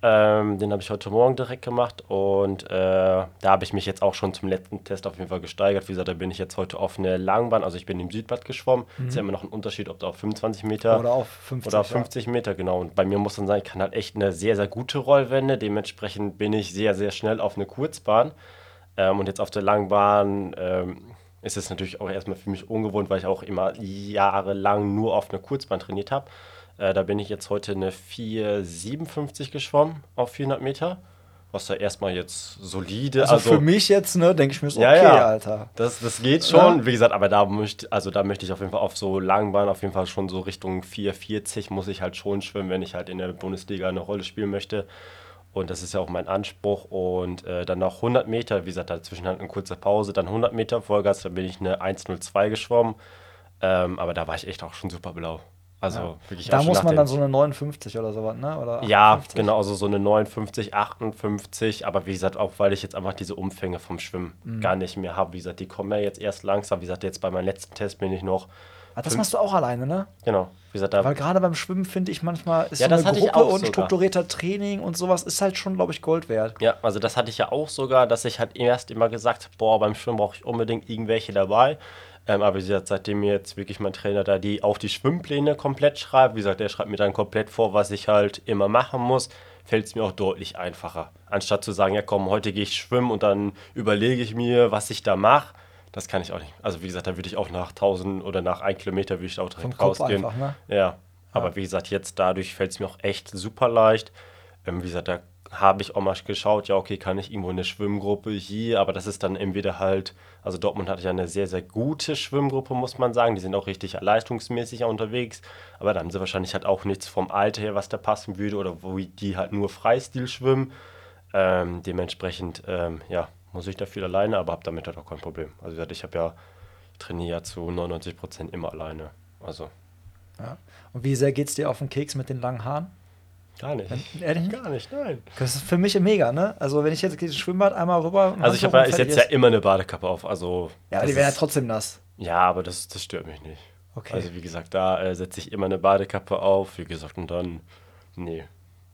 Ähm, den habe ich heute Morgen direkt gemacht und äh, da habe ich mich jetzt auch schon zum letzten Test auf jeden Fall gesteigert. Wie gesagt, da bin ich jetzt heute auf eine Langbahn, also ich bin im Südbad geschwommen. Mhm. Ist ja immer noch ein Unterschied, ob da auf 25 Meter oder auf 50, oder auf 50 ja. Meter, genau. Und bei mir muss dann sein, ich kann halt echt eine sehr, sehr gute Rollwende. Dementsprechend bin ich sehr, sehr schnell auf eine Kurzbahn. Ähm, und jetzt auf der Langbahn ähm, ist es natürlich auch erstmal für mich ungewohnt, weil ich auch immer jahrelang nur auf einer Kurzbahn trainiert habe. Äh, da bin ich jetzt heute eine 4,57 geschwommen auf 400 Meter. Was da erstmal jetzt solide. Also, also für mich jetzt, ne, denke ich mir so, okay, ja, ja. Alter. Das, das geht schon. Ja. Wie gesagt, aber da möchte, also da möchte ich auf jeden Fall auf so langen Bahnen auf jeden Fall schon so Richtung 4,40 muss ich halt schon schwimmen, wenn ich halt in der Bundesliga eine Rolle spielen möchte. Und das ist ja auch mein Anspruch. Und äh, dann noch 100 Meter, wie gesagt, dazwischen halt eine kurze Pause, dann 100 Meter Vollgas, da bin ich eine 1,02 geschwommen. Ähm, aber da war ich echt auch schon super blau. Also ja. wirklich Da muss man dann so eine 59 oder sowas, ne? Oder ja, genau, also so eine 59, 58. Aber wie gesagt, auch weil ich jetzt einfach diese Umfänge vom Schwimmen mhm. gar nicht mehr habe. Wie gesagt, die kommen ja jetzt erst langsam. Wie gesagt, jetzt bei meinem letzten Test bin ich noch. Ah, das machst du auch alleine, ne? Genau. Wie gesagt, da Weil gerade beim Schwimmen finde ich manchmal ist ja, so eine Gruppe und sogar. strukturierter Training und sowas ist halt schon, glaube ich, Gold wert. Ja, also das hatte ich ja auch sogar, dass ich halt erst immer gesagt, boah, beim Schwimmen brauche ich unbedingt irgendwelche dabei. Ähm, aber wie gesagt, seitdem mir jetzt wirklich mein Trainer da die auch die Schwimmpläne komplett schreibt, wie gesagt, der schreibt mir dann komplett vor, was ich halt immer machen muss, fällt es mir auch deutlich einfacher. Anstatt zu sagen, ja komm, heute gehe ich schwimmen und dann überlege ich mir, was ich da mache. Das kann ich auch nicht. Also wie gesagt, da würde ich auch nach 1000 oder nach 1 Kilometer würde ich auch direkt Vom rausgehen. Einfach, ne? Ja. Aber ja. wie gesagt, jetzt dadurch fällt es mir auch echt super leicht. Ähm, wie gesagt, da habe ich auch mal geschaut, ja, okay, kann ich irgendwo eine Schwimmgruppe hier, aber das ist dann entweder halt, also Dortmund hat ja eine sehr, sehr gute Schwimmgruppe, muss man sagen. Die sind auch richtig leistungsmäßig unterwegs, aber dann haben sie wahrscheinlich halt auch nichts vom Alter her, was da passen würde oder wo die halt nur Freistil schwimmen. Ähm, dementsprechend, ähm, ja, muss ich dafür alleine, aber habe damit halt auch kein Problem. Also ich habe ja, trainiere ja zu 99 Prozent immer alleine. Also. Ja. Und wie sehr geht es dir auf den Keks mit den langen Haaren? Gar nicht. Ehrlich? Gar nicht, nein. Das ist für mich mega, ne? Also, wenn ich jetzt das Schwimmbad einmal rüber. Also, ich, ich setze ja immer eine Badekappe auf. Also, ja, aber die werden ja trotzdem nass. Ja, aber das, das stört mich nicht. Okay. Also, wie gesagt, da äh, setze ich immer eine Badekappe auf. Wie gesagt, und dann. Nee.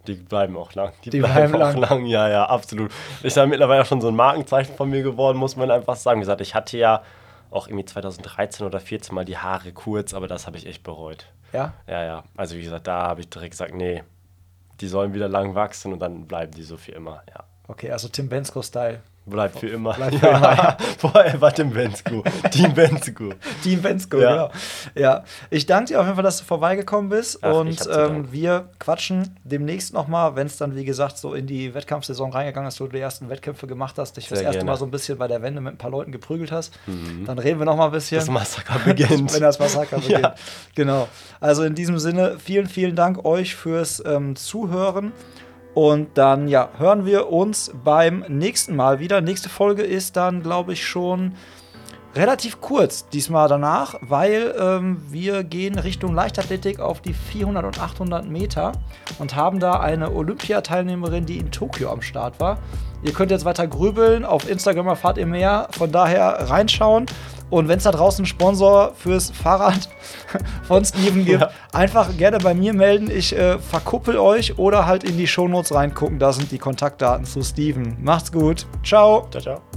Die bleiben auch lang. Die, die bleiben, bleiben, auch lang. lang. Ja, ja, absolut. Ist ja mittlerweile schon so ein Markenzeichen von mir geworden, muss man einfach sagen. Wie gesagt, ich hatte ja auch irgendwie 2013 oder 2014 mal die Haare kurz, aber das habe ich echt bereut. Ja? Ja, ja. Also, wie gesagt, da habe ich direkt gesagt, nee, die sollen wieder lang wachsen und dann bleiben die so für immer, ja. Okay, also Tim Bensko-Style. Bleibt für immer. Bleibt für ja. immer. Ja. Forever Tim Bensko. Team Bensko. Team Bensko, ja. genau. Ja, ich danke dir auf jeden Fall, dass du vorbeigekommen bist. Ach, und ähm, wir quatschen demnächst nochmal, wenn es dann, wie gesagt, so in die Wettkampfsaison reingegangen ist, wo du die ersten Wettkämpfe gemacht hast, dich das erste gerne. Mal so ein bisschen bei der Wende mit ein paar Leuten geprügelt hast. Mhm. Dann reden wir nochmal ein bisschen. Das Massaker beginnt. wenn das Massaker beginnt. ja. Genau. Also in diesem Sinne, vielen, vielen Dank euch fürs ähm, Zuhören. Und dann, ja, hören wir uns beim nächsten Mal wieder. Nächste Folge ist dann, glaube ich, schon relativ kurz diesmal danach, weil ähm, wir gehen Richtung Leichtathletik auf die 400 und 800 Meter und haben da eine Olympiateilnehmerin, die in Tokio am Start war. Ihr könnt jetzt weiter grübeln, auf Instagram erfahrt ihr mehr, von daher reinschauen. Und wenn es da draußen einen Sponsor fürs Fahrrad von Steven gibt, ja. einfach gerne bei mir melden. Ich äh, verkuppel euch oder halt in die Shownotes reingucken. Da sind die Kontaktdaten zu Steven. Macht's gut. Ciao. Ciao, ciao.